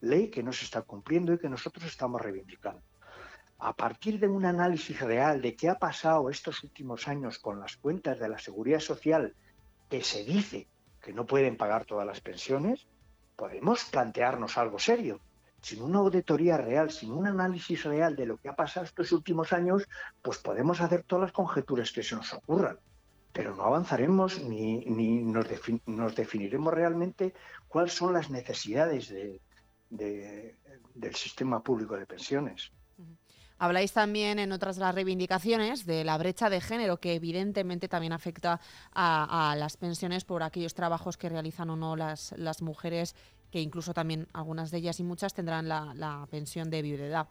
Ley que no se está cumpliendo y que nosotros estamos reivindicando. A partir de un análisis real de qué ha pasado estos últimos años con las cuentas de la seguridad social, que se dice que no pueden pagar todas las pensiones, podemos plantearnos algo serio. Sin una auditoría real, sin un análisis real de lo que ha pasado estos últimos años, pues podemos hacer todas las conjeturas que se nos ocurran pero no avanzaremos ni, nos, definiremos realmente cuáles son las necesidades del sistema público de pensiones. Habláis también en otras las reivindicaciones de la brecha de género, que evidentemente también afecta a, las pensiones por aquellos trabajos que realizan o no las, las mujeres, que incluso también algunas de ellas y muchas tendrán la, la pensión de viudedad.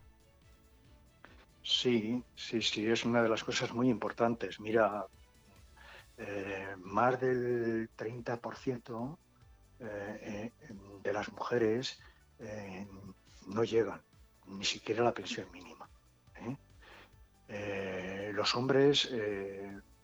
Sí, sí, sí, es una de las cosas muy importantes. Mira, eh, más del 30% eh, eh, de las mujeres no llegan ni siquiera a la pensión mínima. los hombres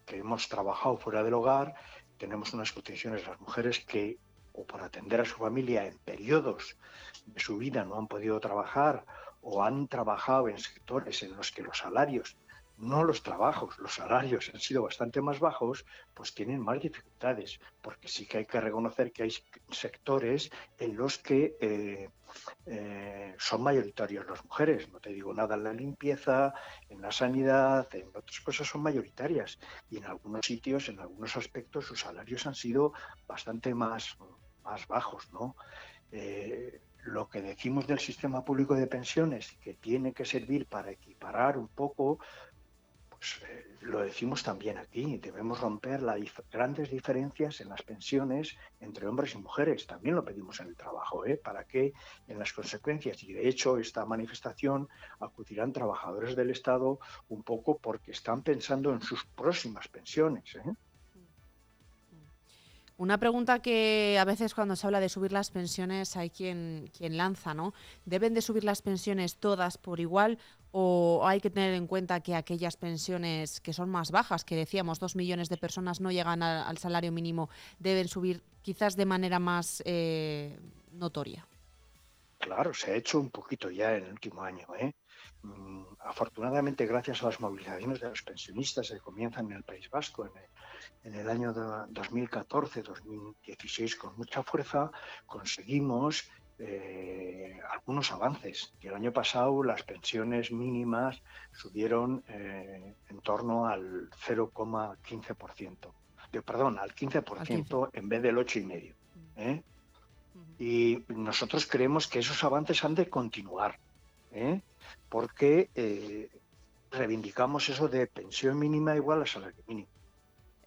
que hemos trabajado fuera del hogar tenemos unas condiciones, las mujeres que o por atender a su familia en periodos de su vida no han podido trabajar o han trabajado en sectores en los que los salarios no los trabajos, los salarios han sido bastante más bajos, pues tienen más dificultades, porque sí que hay que reconocer que hay sectores en los que eh, eh, son mayoritarios las mujeres. No te digo nada en la limpieza, en la sanidad, en otras cosas son mayoritarias. Y en algunos sitios, en algunos aspectos, sus salarios han sido bastante más, más bajos, ¿no? Eh, lo que decimos del sistema público de pensiones, que tiene que servir para equiparar un poco pues eh, lo decimos también aquí, debemos romper las grandes diferencias en las pensiones entre hombres y mujeres. También lo pedimos en el trabajo, ¿eh? para que en las consecuencias, y de hecho esta manifestación acudirán trabajadores del Estado un poco porque están pensando en sus próximas pensiones. ¿eh? Una pregunta que a veces cuando se habla de subir las pensiones hay quien, quien lanza, ¿no? ¿Deben de subir las pensiones todas por igual o hay que tener en cuenta que aquellas pensiones que son más bajas, que decíamos dos millones de personas no llegan al salario mínimo, deben subir quizás de manera más eh, notoria? Claro, se ha hecho un poquito ya en el último año. ¿eh? Mm, afortunadamente, gracias a las movilizaciones de los pensionistas que comienzan en el País Vasco en el, en el año 2014-2016 con mucha fuerza, conseguimos eh, algunos avances. Y el año pasado las pensiones mínimas subieron eh, en torno al 0,15%. Perdón, al 15%, en vez del 8,5%. ¿eh? Y nosotros creemos que esos avances han de continuar, ¿eh? porque reivindicamos eso de pensión mínima igual a salario mínimo.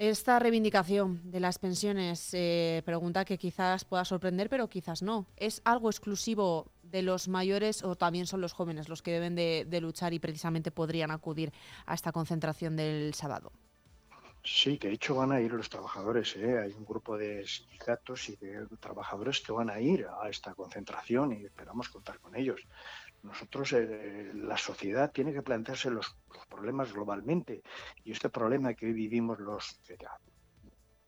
Esta reivindicación de las pensiones, eh, pregunta que quizás pueda sorprender, pero quizás no. ¿Es algo exclusivo de los mayores o también son los jóvenes los que deben de, luchar y precisamente podrían acudir a esta concentración del sábado? Sí, de hecho van a ir los trabajadores. ¿eh? Hay un grupo de sindicatos y de trabajadores que van a ir a esta concentración y esperamos contar con ellos. Nosotros, eh, la sociedad tiene que plantearse los, problemas globalmente y este problema que hoy vivimos los,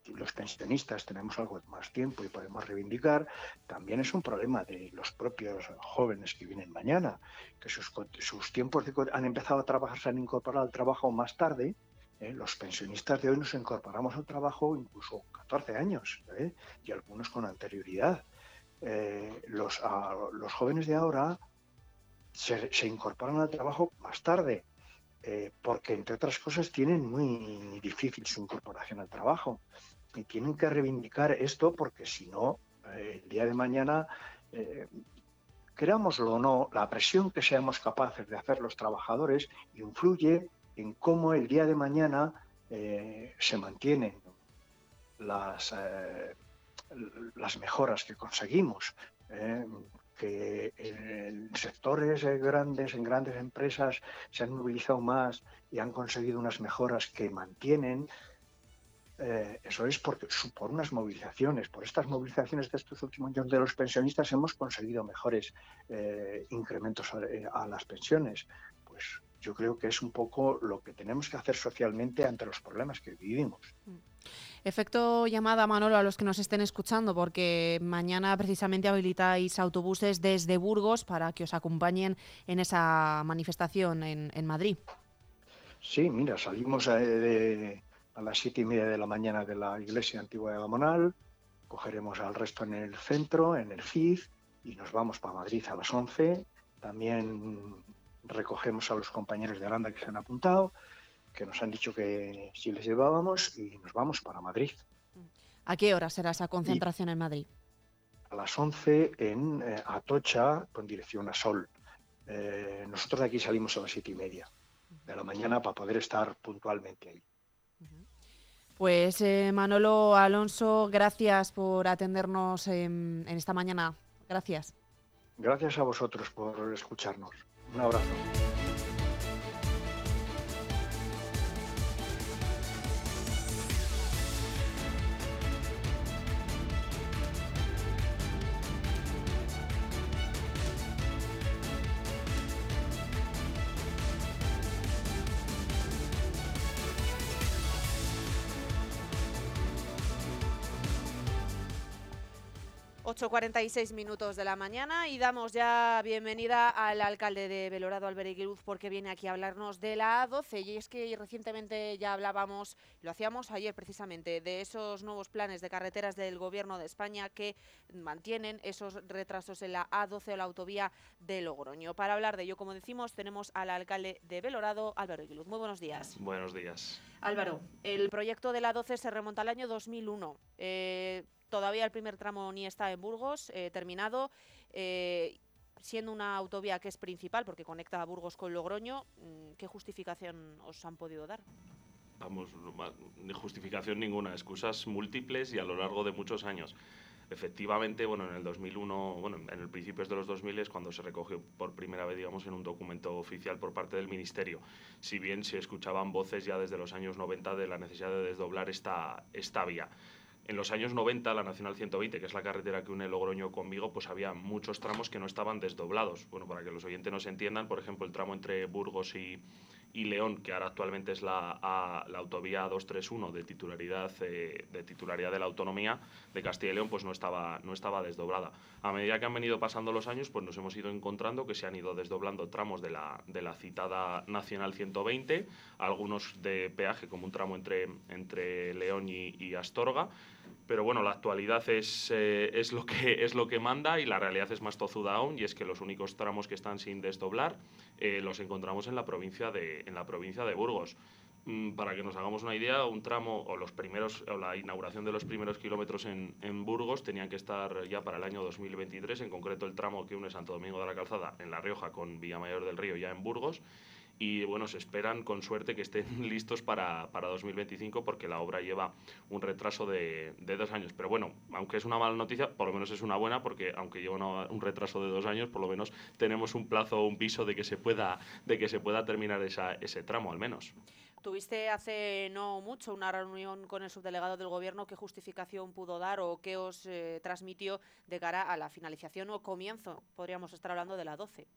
los pensionistas tenemos algo más tiempo y podemos reivindicar, también es un problema de los propios jóvenes que vienen mañana, que sus, sus tiempos han empezado a trabajar, se han incorporado al trabajo más tarde. ¿Eh? Los pensionistas de hoy nos incorporamos al trabajo incluso 14 años ¿eh? y algunos con anterioridad. eh, los, jóvenes de ahora se, incorporan al trabajo más tarde, porque entre otras cosas tienen muy difícil su incorporación al trabajo y tienen que reivindicar esto porque si no, el día de mañana, eh, o no, la presión que seamos capaces de hacer los trabajadores influye en cómo el día de mañana eh, se mantienen las, las mejoras que conseguimos que en sectores grandes, en grandes empresas, se han movilizado más y han conseguido unas mejoras que mantienen. Eh, eso es porque, por unas movilizaciones, por estas movilizaciones de estos últimos años de los pensionistas hemos conseguido mejores eh, incrementos a, las pensiones. Yo creo que es un poco lo que tenemos que hacer socialmente ante los problemas que vivimos. Mm. Efecto llamada, Manolo, a los que nos estén escuchando, porque mañana precisamente habilitáis autobuses desde Burgos para que os acompañen en esa manifestación en, Madrid. Sí, mira, salimos eh, a, las siete y media de la mañana de la iglesia antigua de Gamonal, cogeremos al resto en el centro, en el CID, y nos vamos para Madrid a las once. También recogemos a los compañeros de Aranda que se han apuntado que nos han dicho que si les llevábamos y nos vamos para Madrid. ¿A qué hora será esa concentración en Madrid? A las 11 en eh, Atocha con dirección a Sol. Eh, nosotros de aquí salimos a las siete y media de la mañana para poder estar puntualmente ahí. Pues eh, Manolo Alonso, gracias por atendernos en esta mañana. Gracias. Gracias a vosotros por escucharnos. Un abrazo. 8.46 minutos de la mañana y damos ya bienvenida al alcalde de Belorado, Albert porque viene aquí a hablarnos de la A12 y es que recientemente ya hablábamos, lo hacíamos ayer precisamente, de esos nuevos planes de carreteras del Gobierno de España que mantienen esos retrasos en la A12 o la autovía de Logroño. Para hablar de ello, como decimos, tenemos al alcalde de Belorado, Álvaro Iguiluz. Muy buenos días. Buenos días. Álvaro, el proyecto de la A12 se remonta al año 2001. Eh, Todavía el primer tramo ni está en Burgos, eh, terminado. Eh, siendo una autovía que es principal porque conecta a Burgos con Logroño, mm, ¿qué justificación os han podido dar? Vamos, ni justificación ninguna, excusas múltiples y a lo largo de muchos años. Efectivamente, bueno, en el 2001, bueno, en el principios de los 2000 es cuando se recogió por primera vez, digamos, en un documento oficial por parte del Ministerio. Si bien se escuchaban voces ya desde los años 90 de la necesidad de desdoblar esta, esta vía. En los años 90, la Nacional 120, que es la carretera que une Logroño con Vigo, pues había muchos tramos que no estaban desdoblados. Bueno, para que los oyentes nos entiendan, por ejemplo, el tramo entre Burgos y, y León, que ahora actualmente es la, la autovía 231 de titularidad, eh, de titularidad de la autonomía de Castilla y León, pues no estaba, no estaba desdoblada. A medida que han venido pasando los años, pues nos hemos ido encontrando que se han ido desdoblando tramos de la, de la citada Nacional 120, algunos de peaje, como un tramo entre, entre León y, y Astorga, pero bueno, la actualidad es, eh, es, lo que, es lo que manda y la realidad es más tozuda aún, y es que los únicos tramos que están sin desdoblar eh, los encontramos en la provincia de, en la provincia de Burgos. Mm, para que nos hagamos una idea, un tramo o los primeros o la inauguración de los primeros kilómetros en, en, Burgos tenían que estar ya para el año 2023, en concreto el tramo que une Santo Domingo de la Calzada en La Rioja con Villamayor del Río ya en Burgos y bueno, se esperan con suerte que estén listos para, para 2025 porque la obra lleva un retraso de, de, dos años. Pero bueno, aunque es una mala noticia, por lo menos es una buena porque aunque lleva un retraso de dos años, por lo menos tenemos un plazo, un piso de que se pueda, de que se pueda terminar esa, ese tramo al menos. Tuviste hace no mucho una reunión con el subdelegado del Gobierno. ¿Qué justificación pudo dar o qué os eh, transmitió de cara a la finalización o comienzo? Podríamos estar hablando de la 12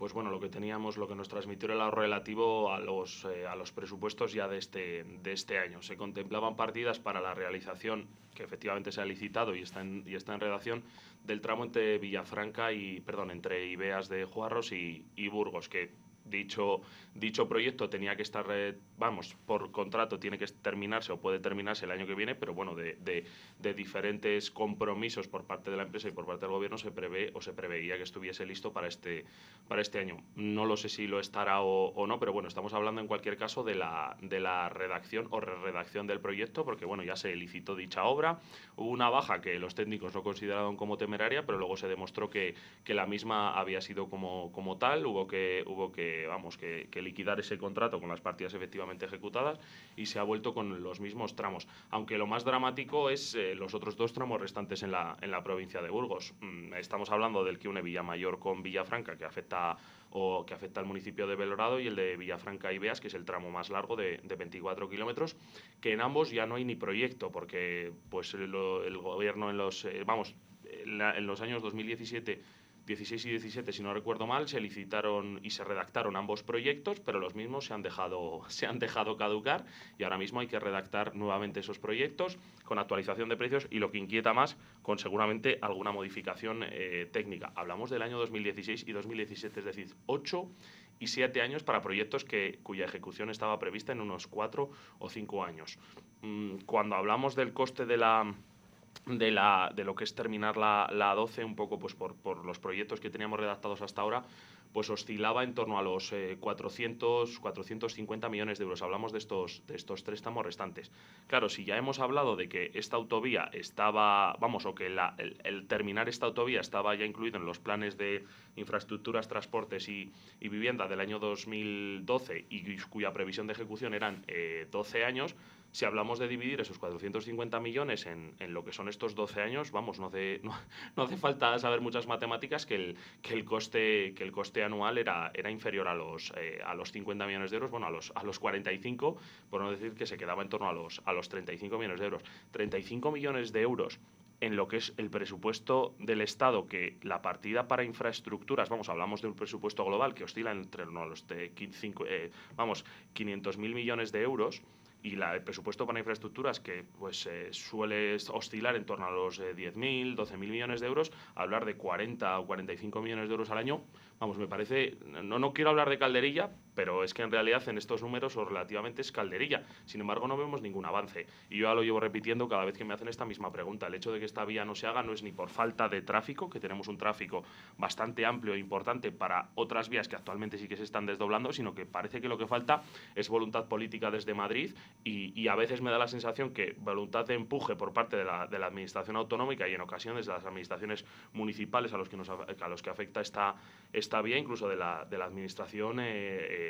pues bueno, lo que teníamos, lo que nos transmitió era relativo a los, eh, a los presupuestos ya de este, de este año. Se contemplaban partidas para la realización, que efectivamente se ha licitado y está en, y está en redacción, del tramo entre Villafranca y, perdón, entre Ibeas de Juarros y, y Burgos, que dicho, dicho proyecto tenía que estar, eh, vamos, por contrato tiene que terminarse o puede terminarse el año que viene, pero bueno, de, de, diferentes compromisos por parte de la empresa y por parte del gobierno se prevé o se preveía que estuviese listo para este, para este año. No lo sé si lo estará o, no, pero bueno, estamos hablando en cualquier caso de la, de la redacción o redacción del proyecto, porque bueno, ya se licitó dicha obra, hubo una baja que los técnicos no consideraron como temeraria, pero luego se demostró que, que la misma había sido como, como tal, hubo que, hubo que, vamos, que, liquidar ese contrato con las partidas efectivamente ejecutadas y se ha vuelto con los mismos tramos. Aunque lo más dramático es eh, los otros dos tramos restantes en la, en la provincia de Burgos. Mm, estamos hablando del que une Villamayor con Villafranca, que afecta o que afecta al municipio de Belorado y el de Villafranca y Beas, que es el tramo más largo de, de 24 kilómetros, que en ambos ya no hay ni proyecto, porque pues el, gobierno en los, eh, vamos, en, los años 2017 16 y 17, si no recuerdo mal, se licitaron y se redactaron ambos proyectos, pero los mismos se han dejado, se han dejado caducar y ahora mismo hay que redactar nuevamente esos proyectos con actualización de precios y lo que inquieta más, con seguramente alguna modificación eh, técnica. Hablamos del año 2016 y 2017, es decir, 8 y 7 años para proyectos que, cuya ejecución estaba prevista en unos 4 o 5 años. Mm, cuando hablamos del coste de la de, la, de lo que es terminar la, la 12, un poco pues por, por, los proyectos que teníamos redactados hasta ahora, pues oscilaba en torno a los 400, eh, 450 millones de euros. Hablamos de estos, de estos tres tramos restantes. Claro, si ya hemos hablado de que esta autovía estaba, vamos, o que la, el, terminar esta autovía estaba ya incluido en los planes de infraestructuras, transportes y, y vivienda del año 2012 y cuya previsión de ejecución eran 12 eh, años, si hablamos de dividir esos 450 millones en, lo que son estos 12 años, vamos, no hace, no, hace falta saber muchas matemáticas que el, que el, coste, que el coste anual era, era inferior a los, eh, a los 50 millones de euros, bueno, a los, a los 45, por no decir que se quedaba en torno a los, a los 35 millones de euros. 35 millones de euros en lo que es el presupuesto del Estado, que la partida para infraestructuras, vamos, hablamos de un presupuesto global que oscila entre no, los de 5, eh, vamos, 500.000 millones de euros, y la, el presupuesto para infraestructuras, que pues eh, suele oscilar en torno a los 10.000, 12.000 millones de euros, hablar de 40 o 45 millones de euros al año, vamos, me parece, no, no quiero hablar de calderilla, pero es que en realidad en estos números o relativamente es calderilla. Sin embargo, no vemos ningún avance. Y yo ya lo llevo repitiendo cada vez que me hacen esta misma pregunta. El hecho de que esta vía no se haga no es ni por falta de tráfico, que tenemos un tráfico bastante amplio e importante para otras vías que actualmente sí que se están desdoblando, sino que parece que lo que falta es voluntad política desde Madrid y, a veces me da la sensación que voluntad de empuje por parte de la, Administración autonómica y en ocasiones de las administraciones municipales a los que, a los que afecta esta, esta vía, incluso de la, de la Administración. Eh, eh,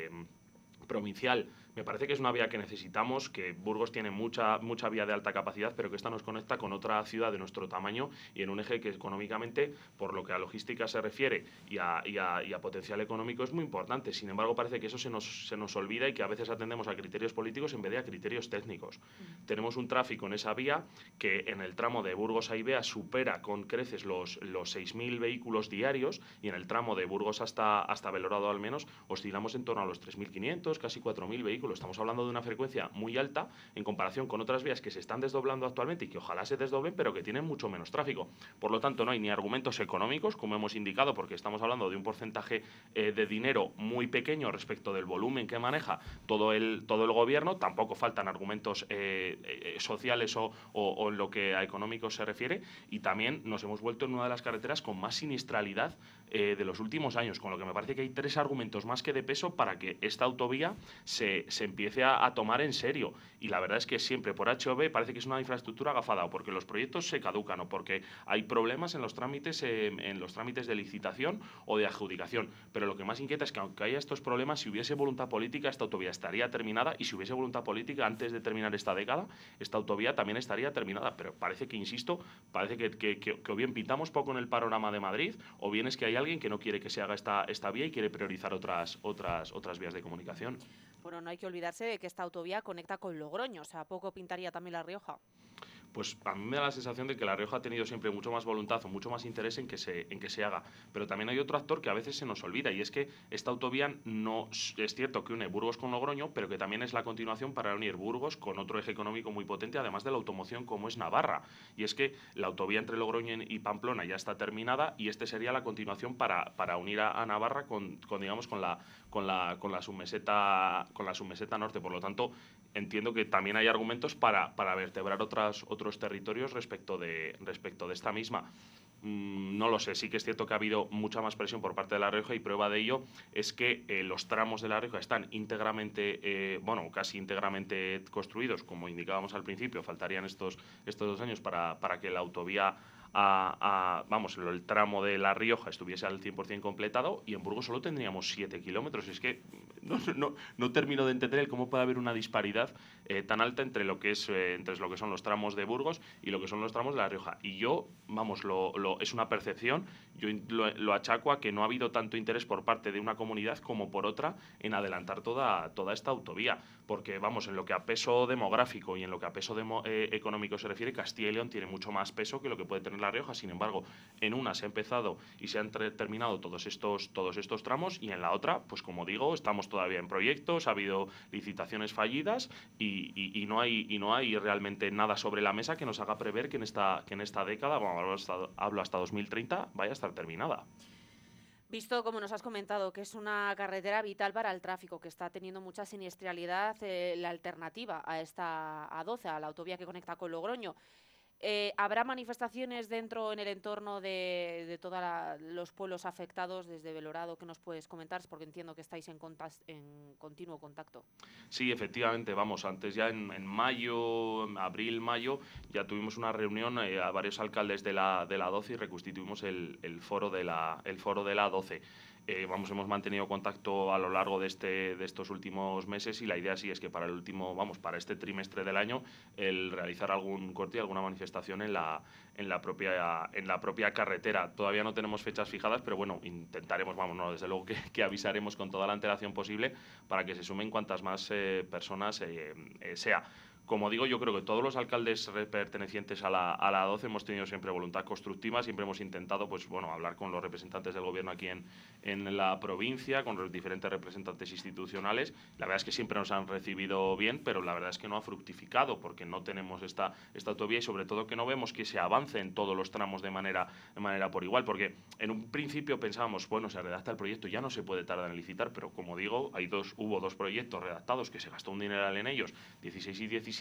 provincial me parece que es una vía que necesitamos, que Burgos tiene mucha, mucha vía de alta capacidad, pero que esta nos conecta con otra ciudad de nuestro tamaño y en un eje que económicamente, por lo que a logística se refiere y a, y a, potencial económico, es muy importante. Sin embargo, parece que eso se nos, se nos olvida y que a veces atendemos a criterios políticos en vez de a criterios técnicos. Tenemos un tráfico en esa vía que en el tramo de Burgos a Ibea supera con creces los, los 6.000 vehículos diarios y en el tramo de Burgos hasta, hasta Belorado al menos oscilamos en torno a los 3.500, casi 4.000 vehículos Estamos hablando de una frecuencia muy alta en comparación con otras vías que se están desdoblando actualmente y que ojalá se desdoblen, pero que tienen mucho menos tráfico. Por lo tanto, no hay ni argumentos económicos, como hemos indicado, porque estamos hablando de un porcentaje eh, de dinero muy pequeño respecto del volumen que maneja todo el, todo el gobierno. Tampoco faltan argumentos eh, eh, sociales o, o en lo que a económicos se refiere. Y también nos hemos vuelto en una de las carreteras con más siniestralidad eh, de los últimos años, con lo que me parece que hay tres argumentos más que de peso para que esta autovía se, se empiece a, tomar en serio. Y la verdad es que siempre por HOV parece que es una infraestructura agafada, o porque los proyectos se caducan, o porque hay problemas en los trámites, en los trámites de licitación o de adjudicación. Pero lo que más inquieta es que aunque haya estos problemas, si hubiese voluntad política, esta autovía estaría terminada, y si hubiese voluntad política antes de terminar esta década, esta autovía también estaría terminada. Pero parece que, insisto, parece que, que, que o bien pintamos poco en el panorama de Madrid, o bien es que hay alguien que no quiere que se haga esta, esta vía y quiere priorizar otras, otras, otras vías de comunicación. Bueno, no hay que olvidarse de que esta autovía conecta con Logroño, o sea, poco pintaría también La Rioja pues a mí me da la sensación de que La Rioja ha tenido siempre mucho más voluntad o mucho más interés en que se, en que se haga. Pero también hay otro actor que a veces se nos olvida y es que esta autovía no es cierto que une Burgos con Logroño, pero que también es la continuación para unir Burgos con otro eje económico muy potente, además de la automoción como es Navarra. Y es que la autovía entre Logroño y Pamplona ya está terminada y este sería la continuación para, para unir a, Navarra con, con, digamos, con la con la, con la submeseta con la submeseta norte. Por lo tanto, entiendo que también hay argumentos para, para vertebrar otras, otros territorios respecto de, respecto de esta misma. Mm, no lo sé, sí que es cierto que ha habido mucha más presión por parte de La Rioja y prueba de ello es que eh, los tramos de La Rioja están íntegramente, eh, bueno, casi íntegramente construidos, como indicábamos al principio, faltarían estos, estos dos años para, para que la autovía a, vamos, el tramo de La Rioja estuviese al 100% completado y en Burgos solo tendríamos 7 kilómetros. Es que no, no, no, termino de entender cómo puede haber una disparidad eh, tan alta entre lo, que es, eh, entre lo que son los tramos de Burgos y lo que son los tramos de La Rioja. Y yo, vamos, lo, lo, es una percepción, yo lo, lo, achaco a que no ha habido tanto interés por parte de una comunidad como por otra en adelantar toda, toda esta autovía. Porque, vamos, en lo que a peso demográfico y en lo que a peso eh, económico se refiere, Castilla y León tiene mucho más peso que lo que puede tener la Rioja. Sin embargo, en una se ha empezado y se han terminado todos estos, todos estos tramos y en la otra, pues como digo, estamos todavía en proyectos, ha habido licitaciones fallidas y no, hay, y no hay realmente nada sobre la mesa que nos haga prever que en esta, que en esta década, bueno, hablo hasta, hablo hasta 2030, vaya a estar terminada. Visto, como nos has comentado, que es una carretera vital para el tráfico, que está teniendo mucha siniestralidad, eh, la alternativa a esta A12, a la autovía que conecta con Logroño, eh, ¿Habrá manifestaciones dentro en el entorno de, todos los pueblos afectados desde Belorado que nos puedes comentar? Porque entiendo que estáis en, en continuo contacto. Sí, efectivamente, vamos, antes ya en, en mayo, abril, mayo, ya tuvimos una reunión eh, a varios alcaldes de la, de la 12 y reconstituimos el, el, foro de la, el foro de la 12. Eh, vamos, hemos mantenido contacto a lo largo de, este, de estos últimos meses y la idea sí es que para el último, vamos, para este trimestre del año, el realizar algún corte alguna manifestación en la, en la propia en la propia carretera. Todavía no tenemos fechas fijadas, pero bueno, intentaremos, vamos, no, desde luego que, que avisaremos con toda la antelación posible para que se sumen cuantas más eh, personas eh, eh, sea. Como digo, yo creo que todos los alcaldes pertenecientes a la, a la 12 hemos tenido siempre voluntad constructiva, siempre hemos intentado pues, bueno, hablar con los representantes del gobierno aquí en, en la provincia, con los diferentes representantes institucionales. La verdad es que siempre nos han recibido bien, pero la verdad es que no ha fructificado porque no tenemos esta, esta autovía y sobre todo que no vemos que se avance en todos los tramos de manera, de manera por igual, porque en un principio pensábamos, bueno, se redacta el proyecto, ya no se puede tardar en licitar, pero como digo, hay dos, hubo dos proyectos redactados que se gastó un dineral en ellos, 16 y 17,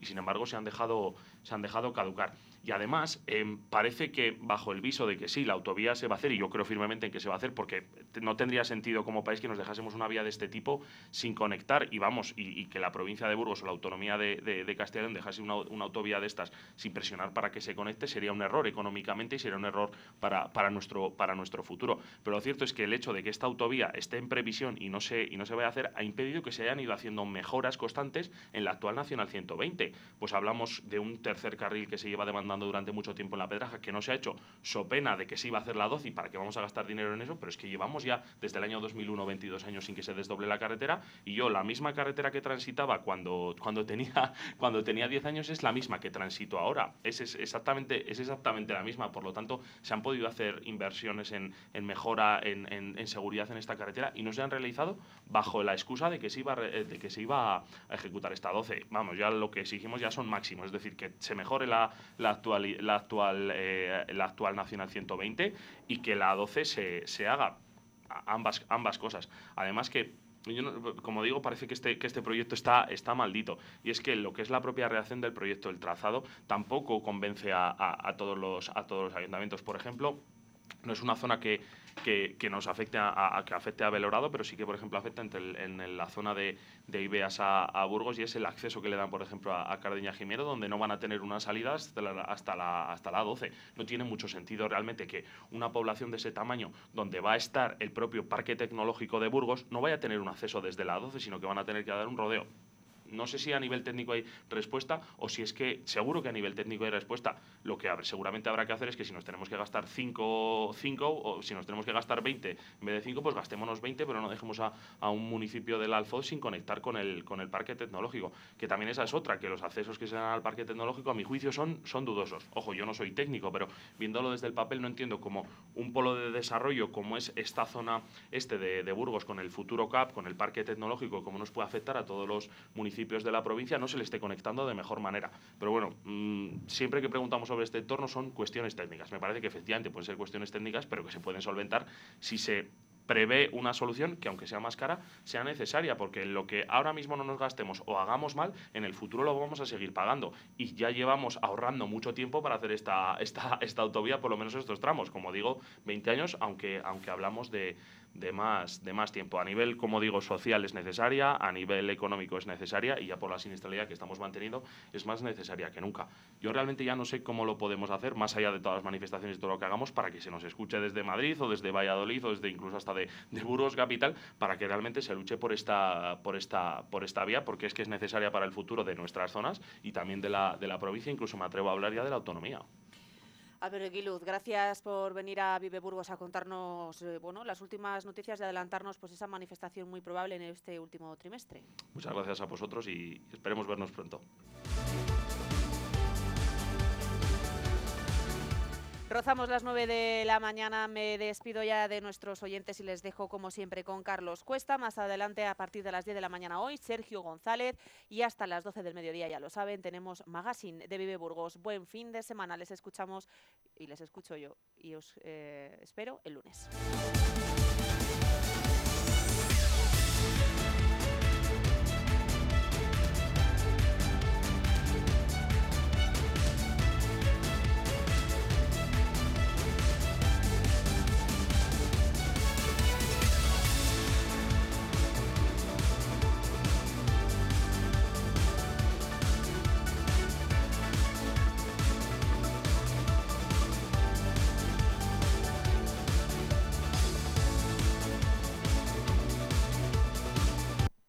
y sin embargo se han dejado, se han dejado caducar. Y además, eh, parece que bajo el viso de que sí, la autovía se va a hacer, y yo creo firmemente en que se va a hacer, porque no tendría sentido como país que nos dejásemos una vía de este tipo sin conectar, y vamos, y, que la provincia de Burgos o la autonomía de, de, Castilla y dejase una, una, autovía de estas sin presionar para que se conecte, sería un error económicamente y sería un error para, para, nuestro, para nuestro futuro. Pero lo cierto es que el hecho de que esta autovía esté en previsión y no se, y no se vaya a hacer ha impedido que se hayan ido haciendo mejoras constantes en la actual Nacional 120. Pues hablamos de un tercer carril que se lleva demandando durante mucho tiempo en la Pedraja, que no se ha hecho, so pena de que se iba a hacer la 12 y para qué vamos a gastar dinero en eso, pero es que llevamos ya desde el año 2001 22 años sin que se desdoble la carretera y yo la misma carretera que transitaba cuando, cuando, tenía, cuando tenía 10 años es la misma que transito ahora. Es, es, exactamente, es exactamente la misma, por lo tanto se han podido hacer inversiones en, en mejora, en, en, en, seguridad en esta carretera y no se han realizado bajo la excusa de que se iba, de que se iba a ejecutar esta 12. Vamos, ya lo que exigimos ya son máximos, es decir, que se mejore la, la, actual, la, actual, eh, la actual Nacional 120 y que la 12 se, se haga. Ambas, ambas cosas. Además que yo no, como digo, parece que este, que este proyecto está, está maldito. Y es que lo que es la propia redacción del proyecto, el trazado, tampoco convence a, a, todos, los, a todos los ayuntamientos. Por ejemplo, no es una zona que, que, nos afecte a, que afecte a Belorado, pero sí que, por ejemplo, afecta en la zona de, de Ibeas a, Burgos y es el acceso que le dan, por ejemplo, a, a Cardeña Jimeno, donde no van a tener una salida hasta la, hasta, la, hasta la 12. No tiene mucho sentido realmente que una población de ese tamaño, donde va a estar el propio Parque Tecnológico de Burgos, no vaya a tener un acceso desde la 12, sino que van a tener que dar un rodeo no sé si a nivel técnico hay respuesta o si es que seguro que a nivel técnico hay respuesta. Lo que seguramente habrá que hacer es que si nos tenemos que gastar 5 o si nos tenemos que gastar 20 en vez de 5, pues gastémonos 20, pero no dejemos a, a, un municipio del Alfoz sin conectar con el, con el parque tecnológico. Que también esa es otra, que los accesos que se dan al parque tecnológico, a mi juicio, son, son dudosos. Ojo, yo no soy técnico, pero viéndolo desde el papel no entiendo cómo un polo de desarrollo como es esta zona este de, de Burgos con el futuro CAP, con el parque tecnológico, cómo nos puede afectar a todos los municipios municipios de la provincia no se le esté conectando de mejor manera. Pero bueno, mmm, siempre que preguntamos sobre este entorno son cuestiones técnicas. Me parece que efectivamente pueden ser cuestiones técnicas, pero que se pueden solventar si se prevé una solución que, aunque sea más cara, sea necesaria, porque lo que ahora mismo no nos gastemos o hagamos mal, en el futuro lo vamos a seguir pagando. Y ya llevamos ahorrando mucho tiempo para hacer esta, esta, esta autovía, por lo menos estos tramos. Como digo, 20 años, aunque, aunque hablamos de, de más, tiempo. A nivel, como digo, social es necesaria, a nivel económico es necesaria y ya por la siniestralidad que estamos manteniendo es más necesaria que nunca. Yo realmente ya no sé cómo lo podemos hacer, más allá de todas las manifestaciones y todo lo que hagamos, para que se nos escuche desde Madrid o desde Valladolid o desde incluso hasta de, de Burgos Capital, para que realmente se luche por esta, por, esta, por esta vía, porque es que es necesaria para el futuro de nuestras zonas y también de la, de la provincia, incluso me atrevo a hablar ya de la autonomía. Albert Guiluz, gracias por venir a Vive Burgos a contarnos eh, bueno, las últimas noticias y adelantarnos pues, esa manifestación muy probable en este último trimestre. Muchas gracias a vosotros y esperemos vernos pronto. Rozamos las 9 de la mañana, me despido ya de nuestros oyentes y les dejo como siempre con Carlos Cuesta. Más adelante, a partir de las 10 de la mañana hoy, Sergio González y hasta las 12 del mediodía, ya lo saben, tenemos Magazine de Vive Burgos. Buen fin de semana, les escuchamos y les escucho yo y os eh, espero el lunes.